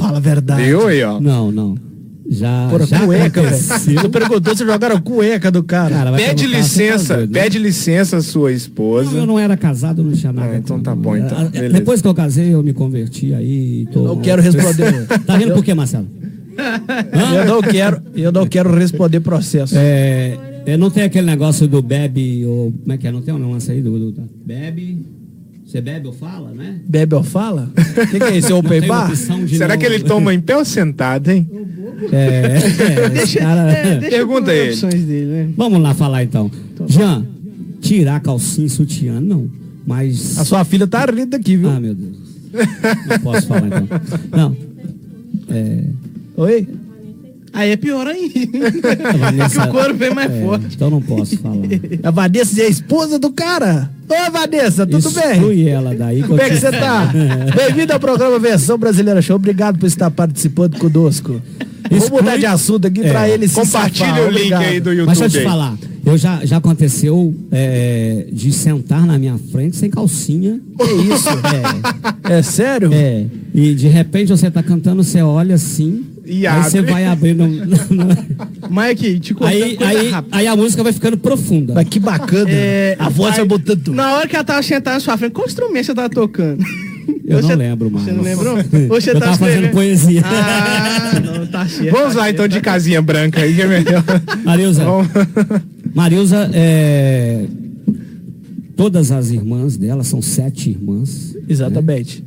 Speaker 6: Fala a verdade.
Speaker 5: Viu aí, ó?
Speaker 8: não, não. Já,
Speaker 6: Porra,
Speaker 8: já
Speaker 6: cueca, velho. Você perguntou se jogaram cueca do cara.
Speaker 8: Cara,
Speaker 5: Pede
Speaker 8: tá
Speaker 5: licença,
Speaker 8: né?
Speaker 5: pede licença à sua esposa.
Speaker 8: Não, eu não era casado, não tinha nada.
Speaker 5: Ah, então tá bom, então.
Speaker 8: Ah,
Speaker 5: Beleza.
Speaker 8: Depois que eu casei, eu me converti aí. Tô...
Speaker 6: não quero responder.
Speaker 8: Tá rindo por quê, Marcelo?
Speaker 6: Eu não quero, eu não quero responder processo.
Speaker 8: É, é, não tem aquele negócio do bebe, ou. Como é que é? Não tem um negócio aí do. do bebe. Você bebe ou fala, né?
Speaker 6: Bebe ou fala? O que, que é isso? É open bar?
Speaker 5: Será
Speaker 8: não-
Speaker 5: que ele toma em pé ou sentado, hein?
Speaker 8: É, é, esse cara-
Speaker 7: É, deixa
Speaker 5: Pergunta ele.
Speaker 7: dele, né?
Speaker 8: Vamos lá falar então. Jean, tirar calcinha e sutiã, não. Mas.
Speaker 6: A sua filha tá rindo aqui, viu?
Speaker 8: Ah, meu Deus. Não posso falar então. Não. É,
Speaker 6: Oi?
Speaker 7: Aí é pior ainda.
Speaker 8: a Vanessa-
Speaker 7: que o couro vem mais
Speaker 8: é,
Speaker 7: forte.
Speaker 8: Então não posso falar.
Speaker 6: A Vanessa é a esposa do cara. Oi, Vanessa, tudo bem?
Speaker 8: Exclui ela daí.
Speaker 6: Como é que você tá? Bem-vindo ao programa Versão Brasileira Show. Obrigado por estar participando conosco. Vamos
Speaker 8: Exclui-
Speaker 6: mudar de assunto aqui
Speaker 8: É.
Speaker 6: pra ele se
Speaker 5: Compartilha
Speaker 6: safar.
Speaker 5: o link
Speaker 6: Obrigado.
Speaker 5: aí do YouTube.
Speaker 8: Mas deixa eu te falar, eu já, já aconteceu é, de sentar na minha frente sem calcinha.
Speaker 6: Que isso?
Speaker 8: É,
Speaker 6: É sério?
Speaker 8: é. E de repente você tá cantando, você olha assim,
Speaker 5: E
Speaker 8: aí
Speaker 5: abre.
Speaker 8: você vai abrindo.
Speaker 7: Mike, te contando
Speaker 8: aí,
Speaker 7: coisa
Speaker 8: aí,
Speaker 7: rápida.
Speaker 8: aí a música vai ficando profunda.
Speaker 6: Mas que bacana.
Speaker 7: É,
Speaker 6: a voz vai
Speaker 7: aí,
Speaker 6: botando.
Speaker 7: Na hora que ela tava sentada na sua frente, qual instrumento você tava tocando?
Speaker 8: Eu
Speaker 7: Você-
Speaker 8: não lembro mais.
Speaker 7: Você não lembrou? Ou você
Speaker 8: eu
Speaker 7: tá
Speaker 8: tava fazendo poesia.
Speaker 7: Ah, não, tá certo.
Speaker 5: Vamos
Speaker 7: tá
Speaker 5: lá então de
Speaker 7: tá-
Speaker 5: casinha branca aí que é melhor.
Speaker 8: Marilza, Marilza, é, todas as irmãs dela, são sete irmãs.
Speaker 6: Exatamente.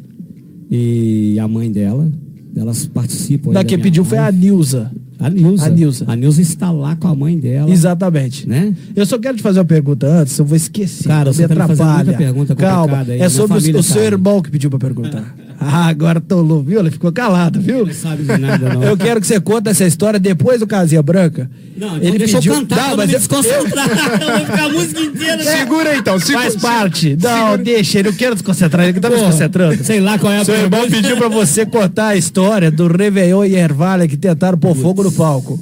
Speaker 8: E a mãe dela, elas participam.
Speaker 6: Da
Speaker 8: da
Speaker 6: que
Speaker 8: minha
Speaker 6: pediu foi a. Nilza.
Speaker 8: A Nilza.
Speaker 6: A Nilza.
Speaker 8: A Nilza está lá com a mãe dela.
Speaker 6: Exatamente.
Speaker 8: Né?
Speaker 6: Eu só quero te fazer uma pergunta antes, eu vou esquecer.
Speaker 8: Cara, você tá
Speaker 6: atrapalha.
Speaker 8: muita pergunta
Speaker 6: Calma,
Speaker 8: aí,
Speaker 6: é sobre o, o seu irmão que pediu pra perguntar. Ah, agora tô louco, viu? Ele ficou calado, viu?
Speaker 8: Não sabe de nada, não.
Speaker 6: Eu quero que você conte essa história depois do Casinha Branca.
Speaker 8: Não, então deixa eu cantar pra não me desconcentrar. Eu vou ficar a música inteira.
Speaker 5: Segura aí então. Segura,
Speaker 6: Faz parte. Não, deixa, ele não quero desconcentrar, ele que tá me
Speaker 8: Pô,
Speaker 6: desconcentrando.
Speaker 8: Sei lá qual é a
Speaker 6: Seu irmão pediu pra você contar a história do Réveillon e Ervalha que tentaram pôr fogo no palco.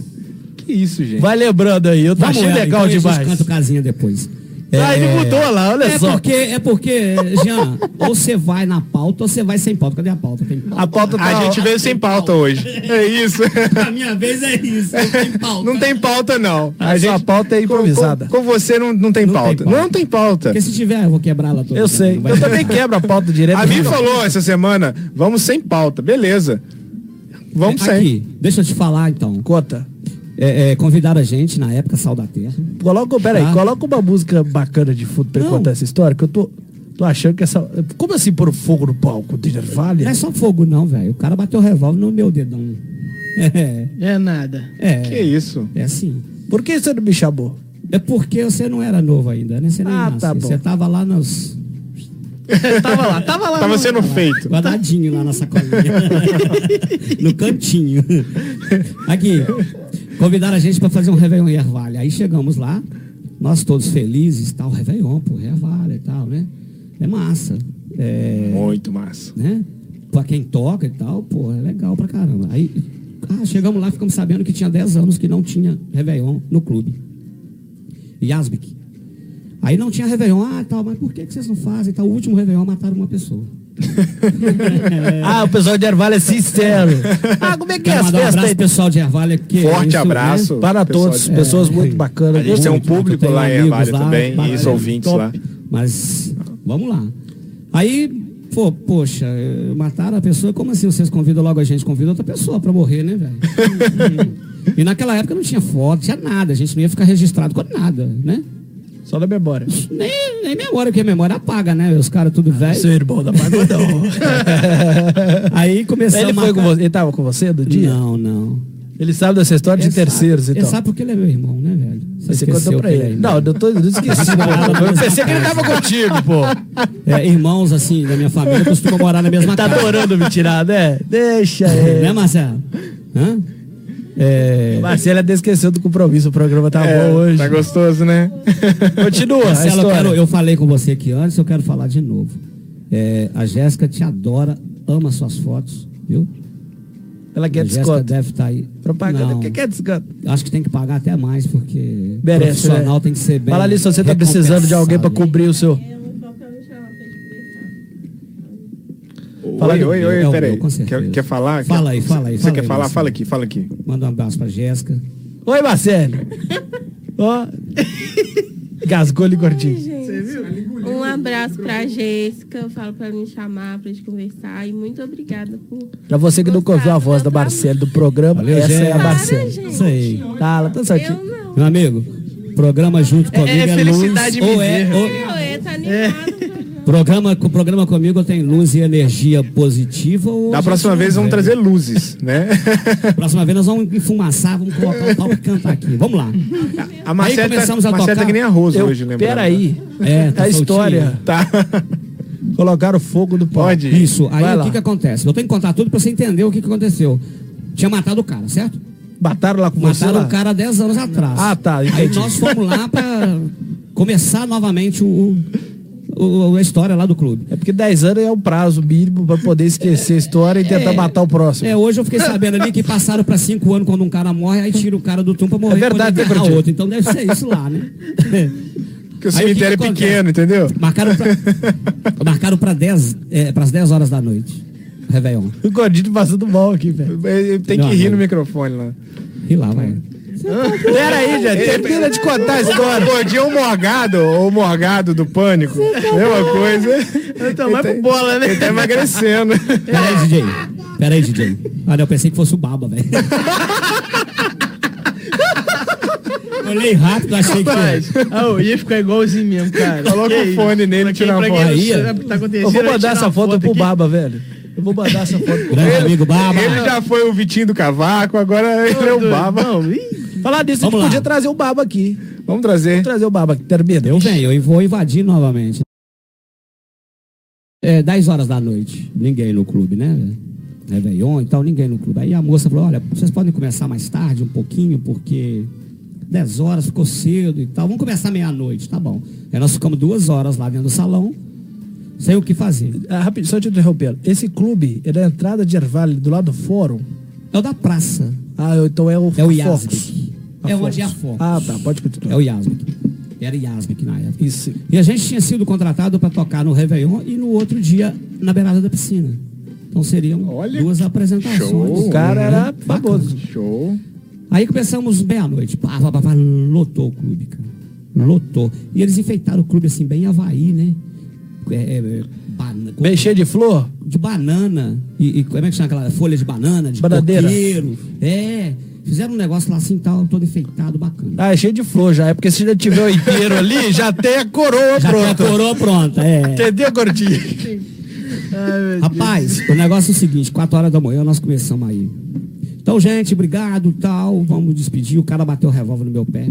Speaker 5: Que isso, gente?
Speaker 6: Vai lembrando aí, eu tô
Speaker 8: Vamos
Speaker 6: achando legal
Speaker 8: então a
Speaker 6: demais.
Speaker 8: gente canta o casinha depois.
Speaker 6: Ah, ele mudou lá, olha
Speaker 8: é
Speaker 6: só.
Speaker 8: Porque, é porque, Jean, ou você vai na pauta ou você vai sem pauta. Cadê a pauta? Tem pauta?
Speaker 6: A pauta tá
Speaker 5: A gente veio sem pauta hoje. É isso.
Speaker 8: A minha vez é isso, não tem pauta.
Speaker 5: Não tem pauta, não.
Speaker 6: A sua pauta é improvisada.
Speaker 5: Com, com você não, não tem
Speaker 8: Não tem
Speaker 5: pauta.
Speaker 8: pauta.
Speaker 5: Não tem pauta.
Speaker 8: Porque se tiver, eu vou quebrar ela toda.
Speaker 6: Eu sei. Eu também quebro a pauta direto.
Speaker 5: A mim falou essa semana, vamos sem pauta. Beleza. Vamos sem.
Speaker 8: Aqui, deixa eu te falar então.
Speaker 6: Conta.
Speaker 8: É, é, convidaram a gente na época Sal da Terra.
Speaker 6: Coloca, peraí,
Speaker 8: Tá.
Speaker 6: coloca uma música bacana de fundo pra
Speaker 8: Não.
Speaker 6: contar essa história, que eu tô, tô achando que essa. Como assim pôr fogo no palco de Ervalha?
Speaker 8: Não é só fogo, não, velho. O cara bateu o revólver no meu dedão. É,
Speaker 7: É nada.
Speaker 8: é.
Speaker 5: Que isso?
Speaker 8: É assim.
Speaker 6: Por que você não me chamou?
Speaker 8: É porque você não era novo ainda, né? Você nem
Speaker 6: Ah, tá bom.
Speaker 8: Você tava lá nos.
Speaker 7: tava lá, tava lá.
Speaker 5: Tava
Speaker 7: no-
Speaker 5: sendo feito.
Speaker 8: Guardadinho lá na sacolinha. no cantinho. Aqui. Convidaram a gente pra fazer um Réveillon em Ervalha. Aí chegamos lá, nós todos felizes, tal, Réveillon, pô, Ervalha e tal, né? É massa. É,
Speaker 5: Muito massa.
Speaker 8: né? Pra quem toca e tal, pô, é legal pra caramba. Aí, ah, chegamos lá, ficamos sabendo que tinha 10 anos que não tinha Réveillon no clube. Yasbik. Aí não tinha Réveillon, ah, tal, mas por que, que vocês não fazem? Tal, o último Réveillon mataram uma pessoa.
Speaker 6: Ah, o pessoal de Ervalha é sincero. Ah, como é que é as
Speaker 8: mandar um
Speaker 6: festas
Speaker 8: abraço
Speaker 6: aí?
Speaker 8: pessoal de Ervalha. Que
Speaker 5: Forte
Speaker 8: isso,
Speaker 5: abraço.
Speaker 8: né?
Speaker 6: Para todos,
Speaker 5: de-
Speaker 6: pessoas
Speaker 8: É.
Speaker 6: muito bacanas.
Speaker 5: A gente tem um público lá em Ervalha também,
Speaker 8: bacana,
Speaker 5: isso, ouvintes
Speaker 8: top.
Speaker 5: lá.
Speaker 8: Mas, vamos lá. Aí, pô, poxa, eh, mataram a pessoa, como assim vocês convidam logo a gente? Convida outra pessoa pra morrer, né, velho? e naquela época não tinha foto, tinha nada, a gente não ia ficar registrado com nada, né?
Speaker 6: Só da memória.
Speaker 8: Nem, nem memória, porque a memória apaga, né? Os caras tudo velho.
Speaker 6: Seu irmão da Pagodão.
Speaker 8: Aí começamos
Speaker 6: ele,
Speaker 8: a
Speaker 6: foi com
Speaker 8: marcar-
Speaker 6: você, ele tava com você no dia?
Speaker 8: Não, não.
Speaker 6: Ele sabe dessa história de
Speaker 8: Ele
Speaker 6: terceiros,
Speaker 8: sabe,
Speaker 6: então.
Speaker 8: Ele sabe porque ele é meu irmão, né, velho?
Speaker 6: Você
Speaker 8: esqueceu
Speaker 6: contou pra
Speaker 8: que
Speaker 6: ele.
Speaker 8: é
Speaker 6: não, eu, tô, eu esqueci. pô. eu pensei que ele tava contigo, pô.
Speaker 8: É, irmãos, assim, da minha família costumam morar na mesma
Speaker 6: Tá
Speaker 8: casa.
Speaker 6: adorando me tirar, né? Deixa ele.
Speaker 8: Né, Marcelo? Hã? É...
Speaker 6: Marcelo até esqueceu do compromisso, o programa tá
Speaker 5: É,
Speaker 6: bom hoje.
Speaker 5: Tá gostoso, né?
Speaker 6: Continua a
Speaker 8: Marcelo, eu, quero- eu falei com você aqui antes, eu quero falar de novo. É, a Jéssica te adora, ama suas fotos, viu?
Speaker 6: Ela
Speaker 8: a
Speaker 6: quer
Speaker 8: Jéssica
Speaker 6: desconto.
Speaker 8: deve estar aí.
Speaker 6: Propaganda,
Speaker 8: Não,
Speaker 6: o que quer desconto?
Speaker 8: Acho que tem que pagar até mais, porque
Speaker 6: Merece,
Speaker 8: profissional
Speaker 6: né?
Speaker 8: tem que ser bem.
Speaker 6: Fala ali se você tá precisando de alguém pra
Speaker 8: recompensado.
Speaker 6: cobrir o seu.
Speaker 9: Eu não tô pra me chamar pra te conversar.
Speaker 6: Fala
Speaker 5: oi,
Speaker 6: aí.
Speaker 5: oi, oi,
Speaker 8: É
Speaker 5: peraí. Quer, quer falar?
Speaker 8: Fala aí, fala aí,
Speaker 5: Você
Speaker 8: fala
Speaker 5: quer
Speaker 8: aí,
Speaker 5: falar?
Speaker 8: Marcelo.
Speaker 5: Fala aqui, fala aqui.
Speaker 8: Manda um abraço pra Jéssica.
Speaker 6: Oi, Marcelo. Ó. Gasgou ali gordinho.
Speaker 9: Você viu? Um abraço pra Jéssica. Eu falo pra me chamar pra gente conversar. E muito obrigada por.
Speaker 6: Pra você que nunca ouviu a voz da Marcele do programa,
Speaker 8: Valeu,
Speaker 6: essa é a
Speaker 8: gente.
Speaker 6: Marcele.
Speaker 9: Para, gente.
Speaker 8: Isso aí.
Speaker 6: Tá, ela tá certinho.
Speaker 8: Meu amigo, programa junto comigo é,
Speaker 7: é felicidade
Speaker 8: luz, ou é, ou-
Speaker 9: eu tá animado. programa.
Speaker 8: Programa, com programa comigo tem luz e energia positiva. A
Speaker 5: Da próxima vez vamos trazer luzes, né?
Speaker 8: Próxima vez nós vamos enfumaçar, vamos colocar o pau pra cantar aqui. Vamos lá.
Speaker 5: A Marcela tá,
Speaker 8: a
Speaker 5: Marcela tá
Speaker 8: tocar.
Speaker 5: que nem arroz
Speaker 6: Eu,
Speaker 5: hoje, lembrando.
Speaker 6: peraí.
Speaker 8: É, tá
Speaker 6: a história.
Speaker 5: Tá.
Speaker 6: Colocaram fogo no pau.
Speaker 5: Pode ir.
Speaker 8: Isso, aí
Speaker 6: Vai
Speaker 8: o
Speaker 6: lá.
Speaker 8: que que acontece? Eu tenho que contar tudo pra você entender o que que aconteceu. Tinha matado o cara, certo?
Speaker 6: Mataram lá com você
Speaker 8: Mataram o cara há 10 anos atrás.
Speaker 6: Ah, tá,
Speaker 8: Aí
Speaker 6: entendi.
Speaker 8: nós fomos lá pra começar novamente o, o- a história lá do clube.
Speaker 6: É porque 10 anos é um prazo mínimo pra poder esquecer a história e tentar
Speaker 8: É,
Speaker 6: matar o próximo.
Speaker 8: É, hoje eu fiquei sabendo ali que passaram pra 5 anos quando um cara morre, aí tira o cara do túmulo pra morrer.
Speaker 6: É verdade,
Speaker 8: quando
Speaker 6: né,
Speaker 8: outro. Então deve ser isso lá, né?
Speaker 5: Que o cemitério
Speaker 8: que
Speaker 5: é
Speaker 8: que
Speaker 5: pequeno, entendeu?
Speaker 8: Marcaram pra, marcaram pra 10, é, pras 10 horas da noite. Réveillon.
Speaker 6: O gordinho passando mal aqui, velho.
Speaker 5: Tem que rir no microfone lá.
Speaker 8: E lá, vai.
Speaker 6: Pera aí, gente. Termina de contar a história.
Speaker 5: Gordinho ou morgado, ou morgado do pânico. Mesma coisa.
Speaker 7: Então, vai pro bola, né?
Speaker 5: Ele tá emagrecendo.
Speaker 8: Pera aí, DJ. Pera aí, DJ. Olha, eu pensei que fosse o Baba, velho. Olhei rápido, achei que.
Speaker 7: Rapaz, ah, eu ia ficar igualzinho mesmo, cara.
Speaker 5: Coloca o fone nele e tira
Speaker 7: quem
Speaker 5: foto.
Speaker 8: Aí,
Speaker 7: o tá
Speaker 6: Eu vou mandar essa foto pro. Baba, velho. Eu vou mandar essa foto pro
Speaker 8: Grande amigo Baba.
Speaker 5: Ele já foi o Vitinho do Cavaco, agora ele é o Baba.
Speaker 7: Não, ih,
Speaker 6: Falar disso, a
Speaker 8: Vamos
Speaker 6: gente
Speaker 8: lá.
Speaker 6: podia trazer o Baba aqui.
Speaker 5: Vamos trazer.
Speaker 6: Vamos trazer o Baba aqui. Termina.
Speaker 8: Eu venho, eu vou invadir novamente. É, 10 horas da noite, ninguém no clube, né? Réveillon e tal, ninguém no clube. Aí a moça falou, olha, vocês podem começar mais tarde um pouquinho, porque 10 horas ficou cedo e tal. Vamos começar meia-noite, tá bom. Aí nós ficamos duas horas lá dentro do salão, sem o que fazer.
Speaker 6: Ah, rapidinho, só te interrompendo. Esse clube é da entrada de Ervale, do lado do fórum.
Speaker 8: É o da praça,
Speaker 6: Ah, então é o
Speaker 8: é o
Speaker 6: Fox.
Speaker 8: É
Speaker 6: Fox.
Speaker 8: onde é a Fox.
Speaker 6: Ah, tá. Pode
Speaker 8: É
Speaker 6: continuar.
Speaker 8: o Yasmic. Era Yasmic na época.
Speaker 6: Isso.
Speaker 8: E a gente tinha sido contratado para tocar no Réveillon e no outro dia na beirada da piscina. Então seriam
Speaker 5: Olha
Speaker 8: duas apresentações.
Speaker 5: show.
Speaker 6: O cara era
Speaker 8: Né? Bacana.
Speaker 6: famoso.
Speaker 5: Show.
Speaker 8: Aí começamos meia-noite. Pá, pá, pá, pá, lotou o clube, cara. Lotou. E eles enfeitaram o clube assim, bem Havaí, né? É, é, bana-
Speaker 6: cheio de flor?
Speaker 8: de banana. E, e como é que chama aquela folha de banana? De
Speaker 6: Banadeira.
Speaker 8: coqueiro. É. Fizeram um negócio lá assim, tal, todo enfeitado, bacana.
Speaker 6: Ah, é cheio de flor já. É porque se já tiver o inteiro ali, já tem a coroa
Speaker 8: Já tem a
Speaker 6: pronta.
Speaker 8: coroa pronta, é.
Speaker 6: Entendeu, gordinho?
Speaker 8: Rapaz, o negócio é o seguinte, 4 horas da manhã nós começamos aí. Então, gente, obrigado, tal, vamos despedir. O cara bateu o revólver no meu pé.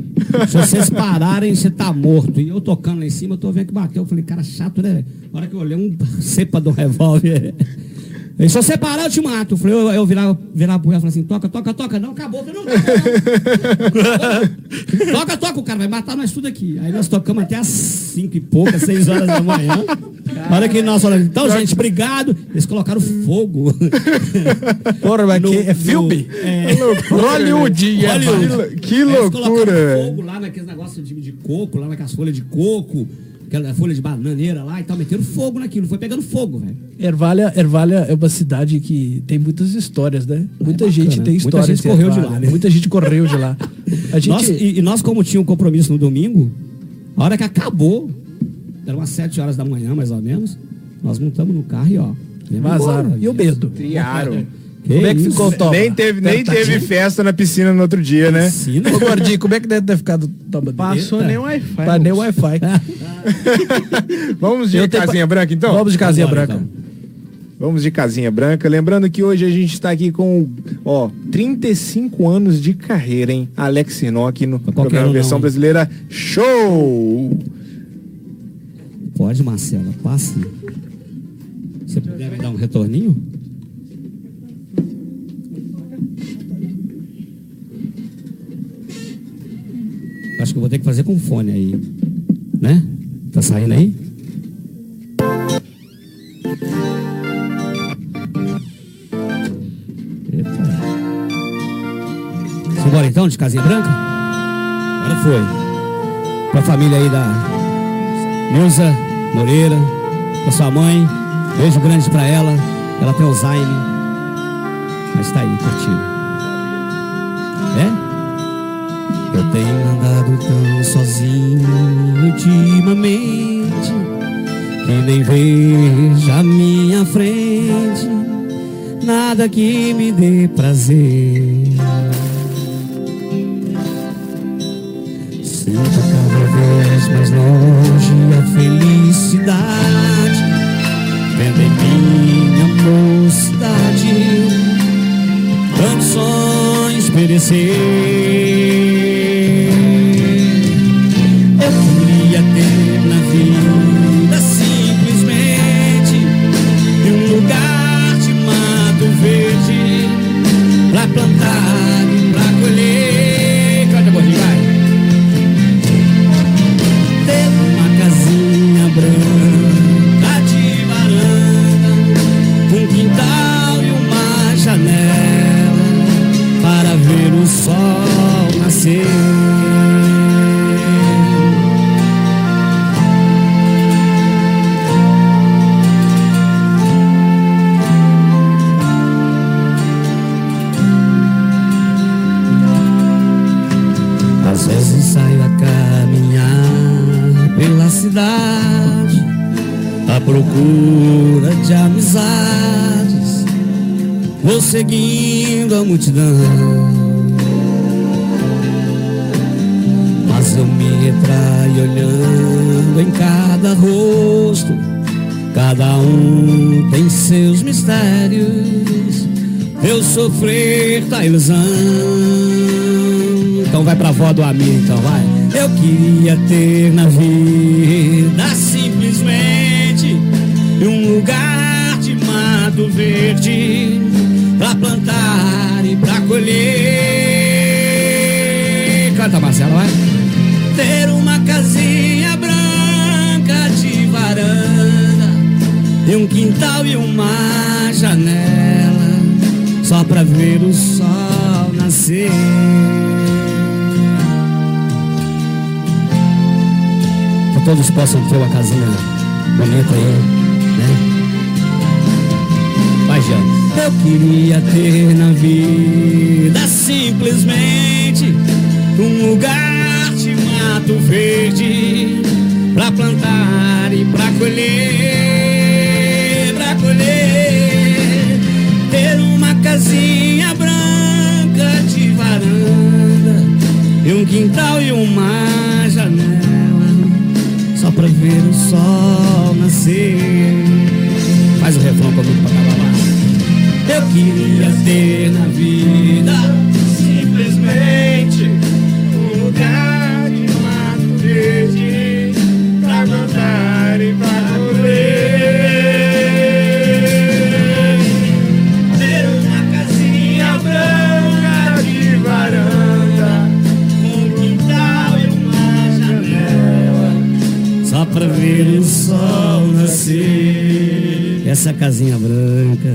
Speaker 8: Se vocês pararem, você tá morto. E eu tocando lá em cima, eu tô vendo que bateu. Eu falei, cara, chato, né? Na hora que eu olhei, um cepa do revólver. Ele, se você parar, eu te mato. Eu falei, eu, eu virava, virava pro réu e falei assim, toca, toca, toca. Não, acabou. Eu falei, não, acabou, não. toca, toca, o cara vai matar nós tudo aqui. Aí nós tocamos até as 5 e poucas, 6 horas da manhã. Na hora que nós falamos, então, gente, obrigado. Eles colocaram fogo.
Speaker 6: Porra, mas
Speaker 8: No-
Speaker 6: que é
Speaker 8: no-
Speaker 6: filme?
Speaker 8: é.
Speaker 6: Hollywood. é,
Speaker 8: Hollywood.
Speaker 6: vai.
Speaker 5: Que
Speaker 8: Eles
Speaker 5: loucura,
Speaker 8: colocaram
Speaker 5: velho.
Speaker 8: fogo lá naqueles negócios de, de coco, lá naquelas folhas de coco, aquela folha de bananeira lá e tal, meteram fogo naquilo, foi pegando fogo, velho.
Speaker 6: Ervalha, Ervalha é uma cidade que tem muitas histórias, né? Muita
Speaker 8: bacana,
Speaker 6: gente tem
Speaker 8: Muita
Speaker 6: histórias.
Speaker 8: gente
Speaker 6: de
Speaker 8: correu de lá, né?
Speaker 6: Muita gente correu de lá. A gente,
Speaker 8: Nós- e, e nós, como tinha um compromisso no domingo, a hora que acabou, eram umas 7 horas da manhã, mais ou menos, nós montamos no carro e ó.
Speaker 6: vazaram. E o medo?
Speaker 5: Triaram.
Speaker 8: Que
Speaker 6: Como é que
Speaker 8: isso?
Speaker 6: ficou o Toma?
Speaker 5: Nem teve, nem teve festa na piscina no outro dia, né?
Speaker 8: Piscina?
Speaker 6: Ô, gordinho, como é que deve ter ficado Toma?
Speaker 7: Passou
Speaker 8: Eita.
Speaker 7: nem o Wi-Fi.
Speaker 6: Pra nem o. Wi-Fi.
Speaker 5: Vamos de
Speaker 6: Eu
Speaker 5: casinha branca, então?
Speaker 6: Vamos de casinha branca.
Speaker 8: então.
Speaker 5: Vamos de casinha branca. Lembrando que hoje a gente está aqui com, ó, 35 anos de carreira, hein? Alex aqui no
Speaker 8: qualquer
Speaker 5: programa
Speaker 8: um,
Speaker 5: Versão
Speaker 8: não.
Speaker 5: Brasileira Show!
Speaker 8: Pode, Marcela, passe. Você puder me dar um retorninho? Acho que eu vou ter que fazer com fone aí. Né? Tá saindo aí? Eita. Simbora então, de casinha branca? Agora foi. Pra família aí da Nilza Moreira, pra sua mãe, beijo grande pra ela. Ela tem Alzheimer. Mas tá aí, curtindo. É? Tão sozinho ultimamente que nem vejo a minha frente nada que me dê prazer. Sinto cada vez mais longe a felicidade, vendo em minha mocidade tantos sonhos perecer. Multidão. Mas eu me retraio olhando em cada rosto, cada um tem seus mistérios. Eu sofrer da ilusão. Então vai pra avó do amigo, então vai. Eu queria ter na vida simplesmente um lugar de mato verde vai. Ter uma casinha branca de varanda e um quintal e uma janela só pra ver o sol nascer. Que todos possam ter uma casinha bonita aí, né? Vai, Jean. Eu queria ter na vida simplesmente um lugar de mato verde pra plantar e pra colher, pra colher. Ter uma casinha branca de varanda e um quintal e uma janela só pra ver o sol nascer. Faz o refrão comigo pra acabar. Eu queria ter na vida Essa casinha branca.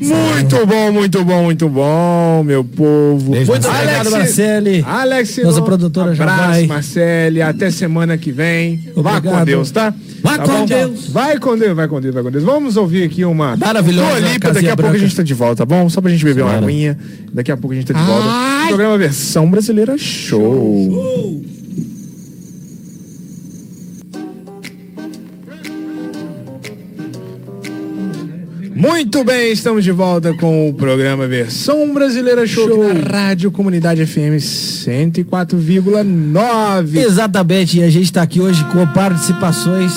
Speaker 5: Muito bom, muito bom, muito bom, meu povo.
Speaker 8: Beijo,
Speaker 6: Muito obrigado, Marcele.
Speaker 5: Alex,
Speaker 6: Nossa produtora já
Speaker 5: abraço,
Speaker 6: vai.
Speaker 5: Marcele. Até semana que vem. Vá
Speaker 6: Obrigado.
Speaker 5: com Deus, tá?
Speaker 8: Vai
Speaker 5: Tá
Speaker 8: com
Speaker 5: bom?
Speaker 8: Deus.
Speaker 5: Vai com Deus, vai com Deus, vai com Deus. Vamos ouvir aqui uma
Speaker 6: Maravilhosa,
Speaker 5: Daqui a pouco a
Speaker 6: Branca.
Speaker 5: gente tá de volta, tá bom? Só pra gente beber uma
Speaker 8: Bora.
Speaker 5: aguinha. Daqui a pouco a gente tá de volta. Programa Versão Brasileira Show. Muito bem, estamos de volta com o programa Versão Brasileira Show, aqui na Rádio Comunidade FM 104,9.
Speaker 6: Exatamente, e a gente tá aqui hoje com participações.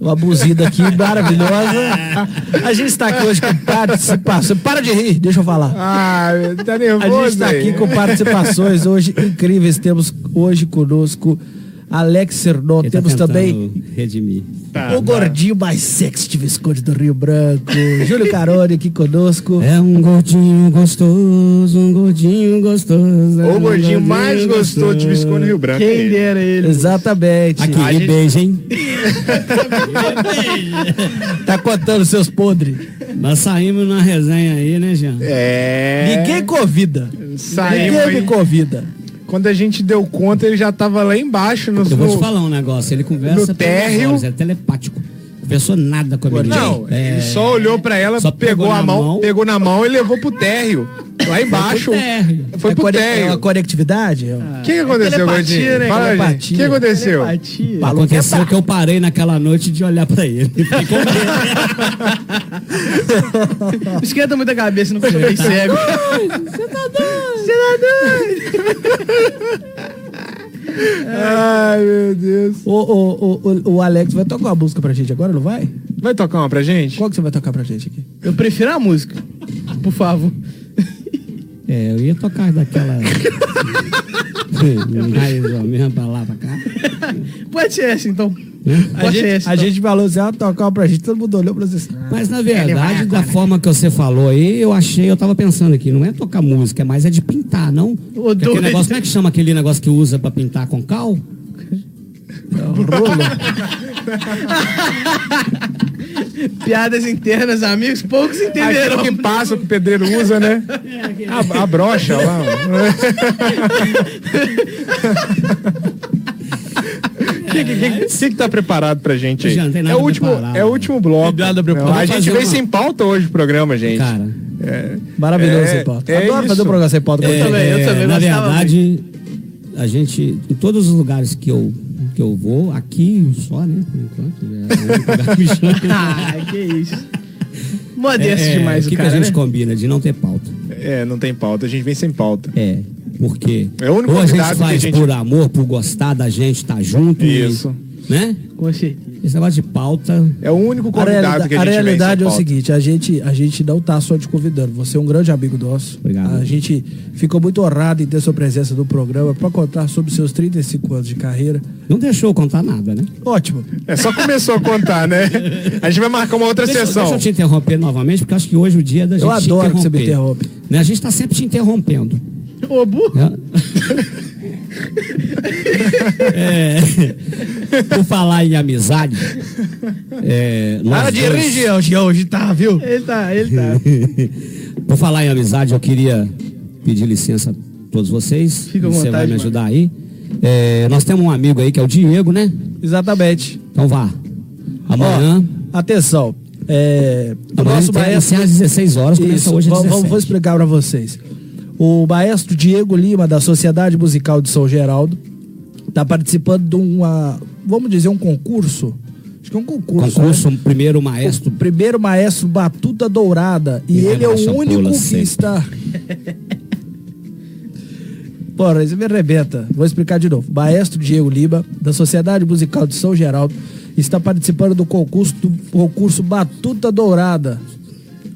Speaker 6: Uma buzida aqui maravilhosa. A gente está aqui hoje com participações. Para de rir, deixa eu falar.
Speaker 5: Ah, tá
Speaker 6: A
Speaker 5: nervoso
Speaker 6: gente está aqui com participações hoje incríveis. Temos hoje conosco Alex Sernon.
Speaker 8: Ele tá
Speaker 6: Temos também
Speaker 8: tentando redimir.
Speaker 5: Tá,
Speaker 6: o gordinho mais sexy de Visconde do Rio Branco. Júlio Carone aqui conosco.
Speaker 8: É um gordinho gostoso, um gordinho gostoso. é
Speaker 5: O
Speaker 8: um
Speaker 5: gordinho mais gostoso de Visconde Rio Branco.
Speaker 7: Quem
Speaker 5: ele.
Speaker 7: dera ele.
Speaker 6: Exatamente.
Speaker 8: Aqui,
Speaker 5: A
Speaker 8: que
Speaker 5: gente-
Speaker 8: beijo, hein?
Speaker 6: Tá contando seus podres.
Speaker 8: Nós saímos na resenha aí, né, Jean?
Speaker 5: É.
Speaker 6: Ninguém convida.
Speaker 5: Saímos
Speaker 6: Ninguém me
Speaker 5: aí.
Speaker 6: convida.
Speaker 5: Quando a gente deu conta, ele já tava lá embaixo no.
Speaker 8: Eu vou te falar um negócio, ele conversa
Speaker 5: no térreo.
Speaker 8: olhos, é telepático. Conversou nada com a menina.
Speaker 5: Não,
Speaker 8: É,
Speaker 5: ele só olhou pra ela,
Speaker 8: Só
Speaker 5: pegou,
Speaker 8: pegou
Speaker 5: a
Speaker 8: na
Speaker 5: mão,
Speaker 8: mão.
Speaker 5: pegou na mão e levou pro térreo. Lá embaixo.
Speaker 8: térreo.
Speaker 5: Foi
Speaker 6: é
Speaker 5: pro
Speaker 6: conec- É
Speaker 5: térreo.
Speaker 6: uma conectividade?
Speaker 5: O que, que aconteceu, Gordinho?
Speaker 7: né,
Speaker 5: Fala, gente. O que aconteceu?
Speaker 7: Telepatia.
Speaker 8: Aconteceu que eu parei naquela noite de olhar pra ele. Com medo.
Speaker 7: Não esquenta muita cabeça, não fiquei cego.
Speaker 5: Ai, meu Deus.
Speaker 6: O, o, o, o, Alex vai tocar uma música pra gente agora, não vai?
Speaker 5: Vai tocar uma pra gente?
Speaker 6: Qual que você vai tocar pra gente aqui?
Speaker 7: Eu prefiro a música. Por favor.
Speaker 8: É, eu ia tocar daquela. Mais ou menos pra lá, pra cá.
Speaker 7: Pode ser essa, então.
Speaker 6: A
Speaker 7: Pode ser
Speaker 6: gente,
Speaker 7: essa,
Speaker 6: a
Speaker 7: então.
Speaker 6: gente falou assim, ah, tocar uma pra gente, todo mundo olhou pra você assim.
Speaker 8: Mas na verdade, da forma que você falou aí, eu achei, eu tava pensando aqui, não é tocar música, é mais é de pintar, não? Aquele
Speaker 7: doido.
Speaker 8: negócio, como é que chama aquele negócio que usa pra pintar com cal?
Speaker 6: Rolo.
Speaker 7: Piadas internas, amigos, poucos entenderam.
Speaker 5: Aquilo que passa, que o pedreiro usa, né? A, a brocha lá. O que, tá preparado pra gente aí?
Speaker 8: Já não tem
Speaker 5: é,
Speaker 8: nada
Speaker 5: o último, é o último bloco. Não, a gente
Speaker 8: fazer
Speaker 5: veio
Speaker 8: uma-
Speaker 5: sem pauta hoje o programa, gente.
Speaker 8: Cara,
Speaker 6: Maravilhoso
Speaker 5: É,
Speaker 6: sem pauta.
Speaker 5: é
Speaker 6: Adoro fazer
Speaker 5: isso.
Speaker 6: um programa sem pauta.
Speaker 8: é,
Speaker 7: também, eu também
Speaker 8: na verdade, a gente, em todos os lugares que eu, que eu vou, aqui só, né, por enquanto, é chama.
Speaker 7: Ah, que isso. Modesto
Speaker 8: É,
Speaker 7: demais
Speaker 8: o
Speaker 7: o
Speaker 8: que,
Speaker 7: cara,
Speaker 8: que a gente
Speaker 7: né?
Speaker 8: combina? De não ter pauta.
Speaker 5: É, não tem pauta, a gente vem sem pauta.
Speaker 8: É. Porque
Speaker 5: É o único
Speaker 8: ou a gente
Speaker 5: que a
Speaker 8: faz
Speaker 5: gente-
Speaker 8: por amor, por gostar da gente, tá junto. e-
Speaker 5: Isso.
Speaker 8: né?
Speaker 7: Com certeza.
Speaker 8: Esse negócio de pauta.
Speaker 5: É o único
Speaker 6: A,
Speaker 5: convidado
Speaker 6: realida-
Speaker 5: que a
Speaker 6: a
Speaker 5: gente vem
Speaker 6: realidade é o seguinte, a gente, a gente não tá só te convidando, você é um grande amigo nosso.
Speaker 8: Obrigado.
Speaker 6: A gente ficou muito honrado em ter sua presença no programa para contar sobre seus 35 anos de carreira.
Speaker 8: Não deixou contar nada, né?
Speaker 6: Ótimo.
Speaker 5: É só começou a contar, né? A gente vai marcar uma outra
Speaker 8: Deixa,
Speaker 5: sessão.
Speaker 8: deixa eu te interromper novamente, porque acho que hoje é o dia da gente
Speaker 6: Eu adoro que você me interrompe.
Speaker 8: Né? A gente tá sempre te interrompendo.
Speaker 7: Ô, burro.
Speaker 8: né? É, por falar em amizade. É, nós
Speaker 6: Para de
Speaker 8: dois-
Speaker 6: Jean, hoje tá, viu?
Speaker 7: Ele tá, ele tá.
Speaker 8: Por falar em amizade, eu queria pedir licença a todos vocês.
Speaker 7: Fica à
Speaker 8: Você vai
Speaker 7: vontade,
Speaker 8: me
Speaker 7: mano.
Speaker 8: ajudar aí. É, nós temos um amigo aí que é o Diego, né?
Speaker 6: Exatamente.
Speaker 8: Então vá. Amanhã.
Speaker 6: Atenção. É, o
Speaker 8: amanhã
Speaker 6: nosso maestro.
Speaker 8: às 16 horas, começa
Speaker 6: Isso,
Speaker 8: hoje às
Speaker 6: vou, vou-
Speaker 8: 17.
Speaker 6: vou explicar para vocês. O maestro Diego Lima, da Sociedade Musical de São Geraldo, está participando de uma, vamos dizer, um concurso. Acho que é um concurso.
Speaker 8: Concurso,
Speaker 6: né?
Speaker 8: primeiro maestro.
Speaker 6: O primeiro maestro Batuta Dourada. E
Speaker 8: E
Speaker 6: ele é o único que
Speaker 8: sempre.
Speaker 6: está. Porra, isso me arrebenta. Vou explicar de novo. Maestro Diego Lima, da Sociedade Musical de São Geraldo, está participando do concurso, do concurso Batuta Dourada.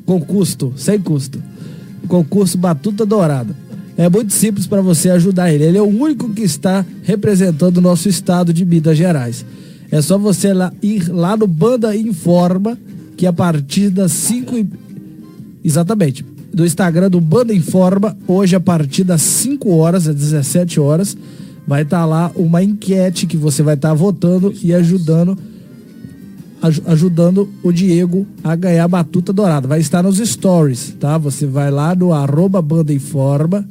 Speaker 6: Concurso, sem custo. Concurso Batuta Dourada. É muito simples para você ajudar ele. Ele é o único que está representando o nosso estado de Minas Gerais. É só você lá, ir lá no Banda Informa, que a partir das 5 e... Exatamente. Do Instagram do Banda Informa, hoje a partir das 5 horas, às 17 horas, vai estar lá uma enquete que você vai estar votando e ajudando aj- ajudando o Diego a ganhar a batuta dourada. Vai estar nos stories, tá? Você vai lá no arroba Banda Informa,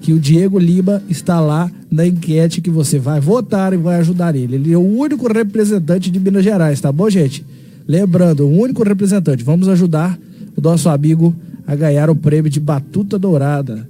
Speaker 6: que o Diego Lima está lá na enquete que você vai votar e vai ajudar ele. Ele é o único representante de Minas Gerais, tá bom, gente? Lembrando, o único representante. Vamos ajudar o nosso amigo a ganhar o prêmio de batuta dourada.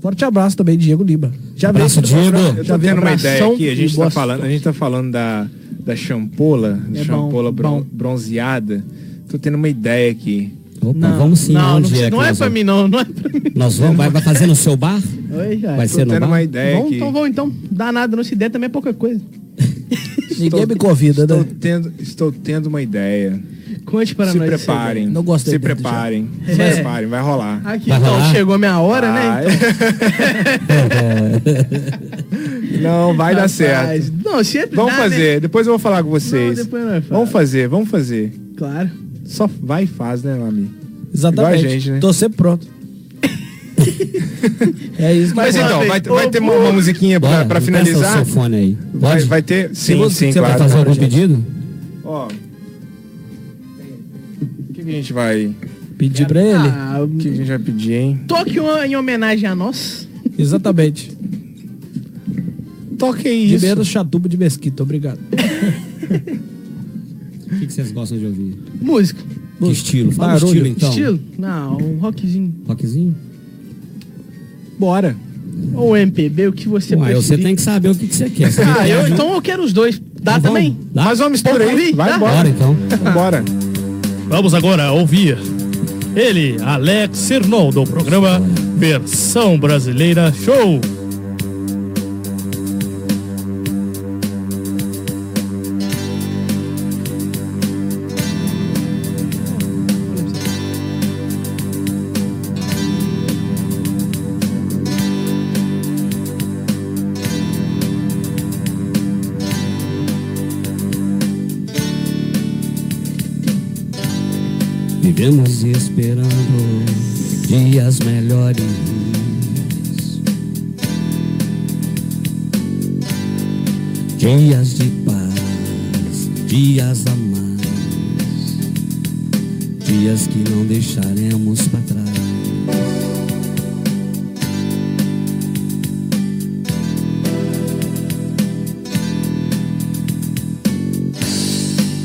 Speaker 6: Forte abraço também, Diego Lima. Já veio
Speaker 8: Abraço,
Speaker 6: no
Speaker 8: Diego.
Speaker 6: programa,
Speaker 5: Eu
Speaker 6: Já
Speaker 5: tô
Speaker 6: veio
Speaker 5: tendo uma ideia aqui, a gente tá falando, a gente tá falando da, da champola,
Speaker 7: É
Speaker 5: champola
Speaker 7: bom,
Speaker 5: bron-
Speaker 7: bom.
Speaker 5: bronzeada. Tô tendo uma ideia aqui.
Speaker 8: Opa, vamos sim,
Speaker 7: não,
Speaker 8: onde
Speaker 7: não,
Speaker 8: é que
Speaker 7: não é pra
Speaker 8: vamos?
Speaker 7: mim, não. Não é pra mim.
Speaker 8: Nós vamos, vai, vai fazer no seu bar?
Speaker 7: Oi, já.
Speaker 8: Vai
Speaker 5: Tô
Speaker 8: ser no
Speaker 5: tendo
Speaker 8: bar?
Speaker 5: uma ideia
Speaker 7: Vamos, então vamos, então. Dá nada, não se der também é pouca coisa.
Speaker 6: Ninguém me convida,
Speaker 5: Estou
Speaker 6: né?
Speaker 5: tendo, estou tendo uma ideia.
Speaker 7: Conte para
Speaker 5: Se
Speaker 7: nós.
Speaker 5: preparem.
Speaker 6: Não gosto
Speaker 5: Se
Speaker 6: da ideia do
Speaker 5: preparem. Se
Speaker 7: É.
Speaker 5: preparem, vai rolar.
Speaker 7: Aqui,
Speaker 8: Vai
Speaker 7: então,
Speaker 8: rolar?
Speaker 7: chegou a minha hora, né?
Speaker 5: Vai.
Speaker 7: Então,
Speaker 5: Não, vai dar
Speaker 7: rapaz,
Speaker 5: certo.
Speaker 7: Não, sempre
Speaker 5: Vamos
Speaker 7: dá, né?
Speaker 5: fazer, depois eu vou falar com vocês.
Speaker 7: Não, depois nós fala.
Speaker 5: Vamos fazer, vamos fazer.
Speaker 7: Claro.
Speaker 5: Só vai e faz, né, Lami?
Speaker 6: Exatamente.
Speaker 5: Igual a gente, né?
Speaker 6: Tô sempre pronto. é isso que
Speaker 5: Mas
Speaker 6: eu
Speaker 5: então, vai, vai ter uma, uma musiquinha pra,
Speaker 8: Bora,
Speaker 5: pra finalizar?
Speaker 8: o seu fone aí.
Speaker 5: Vai,
Speaker 8: Pode?
Speaker 5: vai ter? Sim, sim,
Speaker 6: você vai
Speaker 8: Vai
Speaker 5: claro.
Speaker 8: fazer algum
Speaker 6: gente.
Speaker 8: pedido?
Speaker 5: Ó. O que, que a gente vai.
Speaker 6: pedir pra ele.
Speaker 7: Ah,
Speaker 5: O que, que a gente vai pedir, hein?
Speaker 7: toque em homenagem a nós.
Speaker 6: Exatamente.
Speaker 5: Toque
Speaker 6: De
Speaker 5: isso.
Speaker 6: menos chatuba de mesquita, obrigado.
Speaker 8: O que, que vocês gostam de ouvir?
Speaker 7: Música.
Speaker 8: Que estilo? Fala
Speaker 6: Barulho.
Speaker 8: estilo então.
Speaker 7: Estilo? Não, um rockzinho.
Speaker 8: Rockzinho?
Speaker 5: Bora.
Speaker 7: Ou MPB, o que você
Speaker 8: Uai, você tem que saber o que, que você quer. Você
Speaker 7: Ah, eu, então eu quero os dois. Dá
Speaker 8: Então
Speaker 7: também?
Speaker 8: vamos. Dá?
Speaker 5: Faz uma mistura aí.
Speaker 7: Vamos
Speaker 5: Vai embora.
Speaker 8: Bora então.
Speaker 5: Bora.
Speaker 10: Vamos agora ouvir ele, Alex Sernon, do programa Versão Brasileira Show.
Speaker 8: Vivemos esperando dias melhores. Dias de paz, dias a mais. Dias que não deixaremos para trás.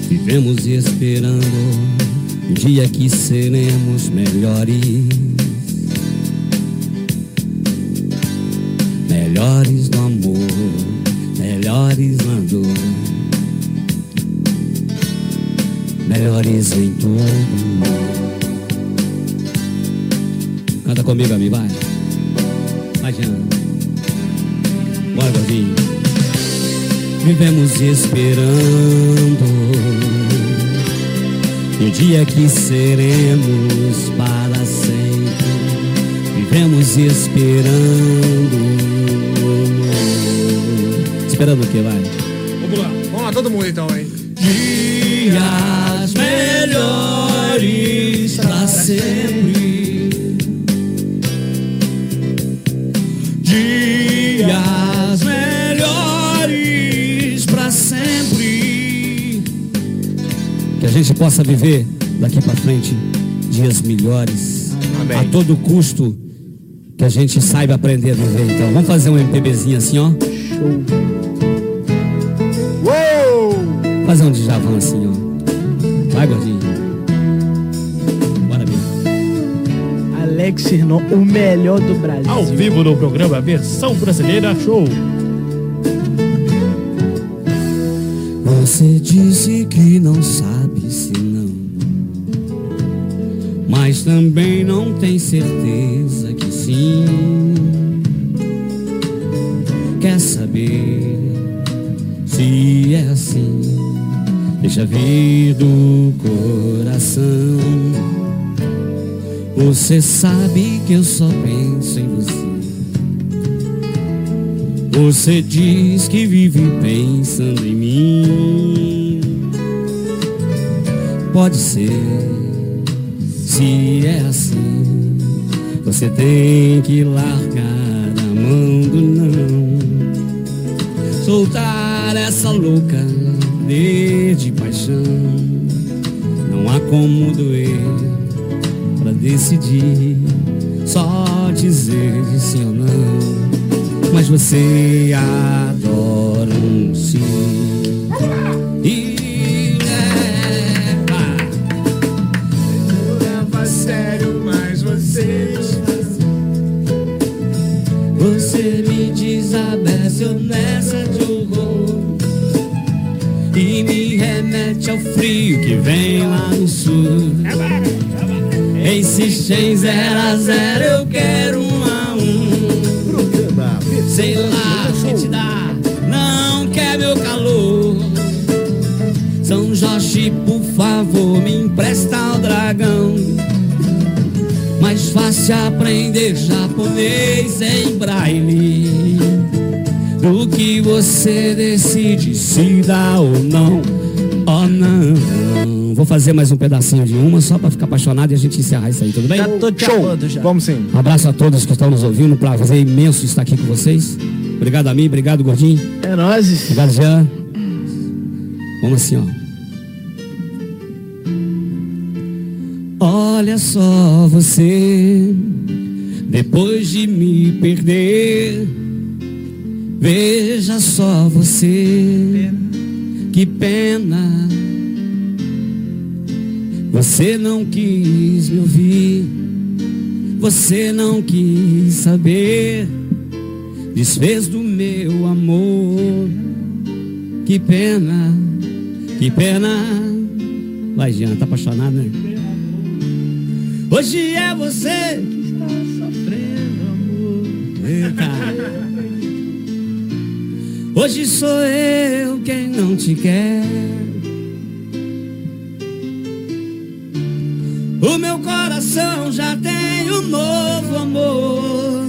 Speaker 8: Vivemos esperando dia que seremos melhores. Melhores no amor, melhores na dor. Melhores em tudo. comigo, amigo, vai. Jean. Bora, gordinho. Vivemos esperando o dia que seremos para sempre. Vivemos esperando. Esperando o que, vai?
Speaker 5: Vamos lá. Vamos lá, todo mundo então, hein?
Speaker 8: Dias melhores pra sempre. Gente possa viver daqui pra frente dias melhores.
Speaker 5: Amém.
Speaker 8: A todo custo que a gente saiba aprender a viver. Então, vamos fazer um MPBzinho assim, ó.
Speaker 5: Uou!
Speaker 8: Fazer um Djavan assim, ó. Vai, gordinho. Bora, amigo.
Speaker 7: Alex Sirnon, o melhor do Brasil.
Speaker 10: Ao vivo no programa Versão Brasileira Show.
Speaker 8: Você disse que não sabe também não tem certeza que sim. Quer saber se é assim? Deixa vir do coração. Você sabe que eu só penso em você. Você diz que vive pensando em mim. Pode ser, se é assim, você tem que largar a mão do não. Soltar essa louca de paixão. Não há como doer pra decidir. Só dizer sim ou não mas você adora um sim. Me desabece nessa de horror e me remete ao frio que vem lá no sul. Insiste em zero a zero, eu quero um a um. Sei lá o que te dá, não quer meu calor. São Jorge, por favor, me empresta o dragão. Mais fácil aprender japonês em braille do que você decide se dá ou não. Oh não. Vou fazer mais um pedacinho de uma só pra ficar apaixonado e a gente encerrar isso aí, tudo bem?
Speaker 6: Já tô te amando já.
Speaker 5: Vamos sim.
Speaker 8: Um abraço a todos que estão nos ouvindo. Prazer imenso estar aqui com vocês. Obrigado a mim, obrigado, Gordinho.
Speaker 7: É nóis.
Speaker 8: Obrigado, Jean. Vamos assim, ó. Olha só você, depois de me perder, veja só você, que pena. Você não quis me ouvir, você não quis saber, desfez do meu amor. Que pena, que pena. Vai, Jean, tá apaixonado, né? Hoje é você que está sofrendo, amor. Eita. Hoje sou eu quem não te quer. O meu coração já tem um novo amor.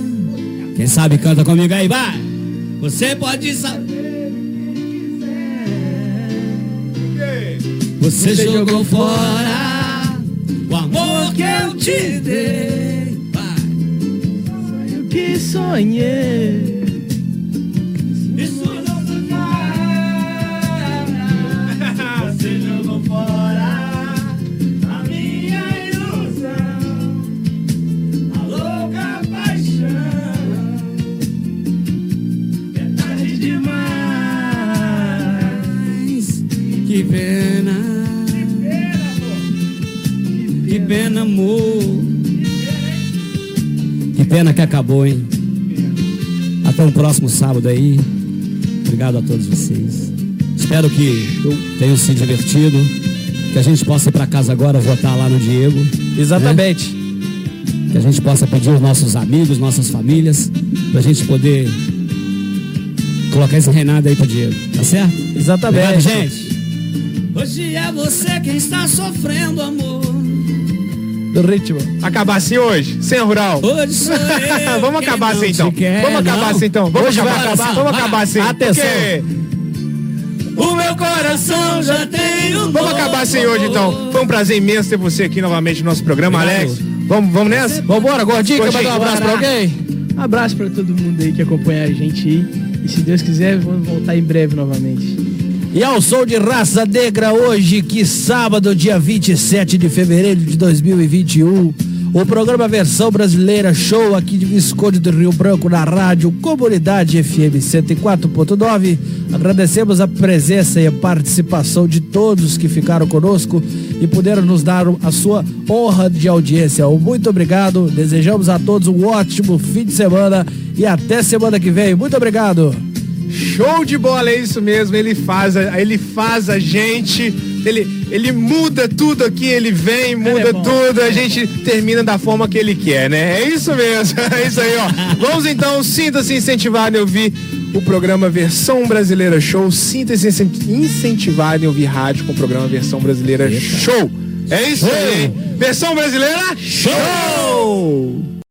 Speaker 8: Quem sabe canta comigo aí, vai. Você pode saber. Você jogou fora o amor que eu te dei. Vai.
Speaker 7: O que sonhei.
Speaker 8: Pena, amor. Que pena que acabou, hein? Até o próximo sábado aí. Obrigado a todos vocês. Espero que tenham se divertido. Que a gente possa ir para casa agora votar lá no Diego.
Speaker 6: Exatamente.
Speaker 8: que a gente possa pedir aos nossos amigos, nossas famílias, pra gente poder colocar esse reinado aí pra dinheiro, tá certo?
Speaker 6: Exatamente.
Speaker 8: Obrigado, gente. Hoje é você quem está sofrendo, amor.
Speaker 6: Do ritmo.
Speaker 5: Acabar assim hoje? Sem a rural?
Speaker 8: Hoje sou eu.
Speaker 5: Vamos acabar assim então.
Speaker 8: quer,
Speaker 5: Vamos acabar
Speaker 8: não.
Speaker 5: assim então. Vamos
Speaker 6: Hoje vai
Speaker 5: acabar,
Speaker 6: acabar.
Speaker 5: Vamos acabar assim.
Speaker 6: Atenção.
Speaker 5: porque-
Speaker 8: O meu coração já tem um
Speaker 5: Vamos acabar assim hoje então. Foi um prazer imenso ter você aqui novamente no nosso programa,
Speaker 8: Obrigado.
Speaker 5: Alex. Vamos, vamos nessa?
Speaker 6: Vambora, gordinho, quer
Speaker 5: Gordinho,
Speaker 6: mandar um abraço pra alguém?
Speaker 7: Abraço pra todo mundo aí que acompanha a gente aí. E se Deus quiser, vamos voltar em breve novamente.
Speaker 6: E ao som de Raça Negra hoje, que sábado, dia 27 de fevereiro de 2021, o programa Versão Brasileira Show aqui de Visconde do Rio Branco na rádio Comunidade FM 104.9. Agradecemos a presença e a participação de todos que ficaram conosco e puderam nos dar a sua honra de audiência. Muito obrigado. Desejamos a todos um ótimo fim de semana e até semana que vem. Muito obrigado.
Speaker 5: Show de bola, é isso mesmo. Ele faz, a, ele faz a gente. Ele, ele muda tudo aqui, ele vem, muda
Speaker 7: é bom.
Speaker 5: tudo, a gente termina da forma que ele quer, né? É isso mesmo, é isso aí, ó. Vamos então, sinta-se incentivado em ouvir o programa Versão Brasileira Show. Sinta-se incen- incentivado em ouvir rádio com o programa Versão Brasileira Show. É isso aí? Versão Brasileira Show!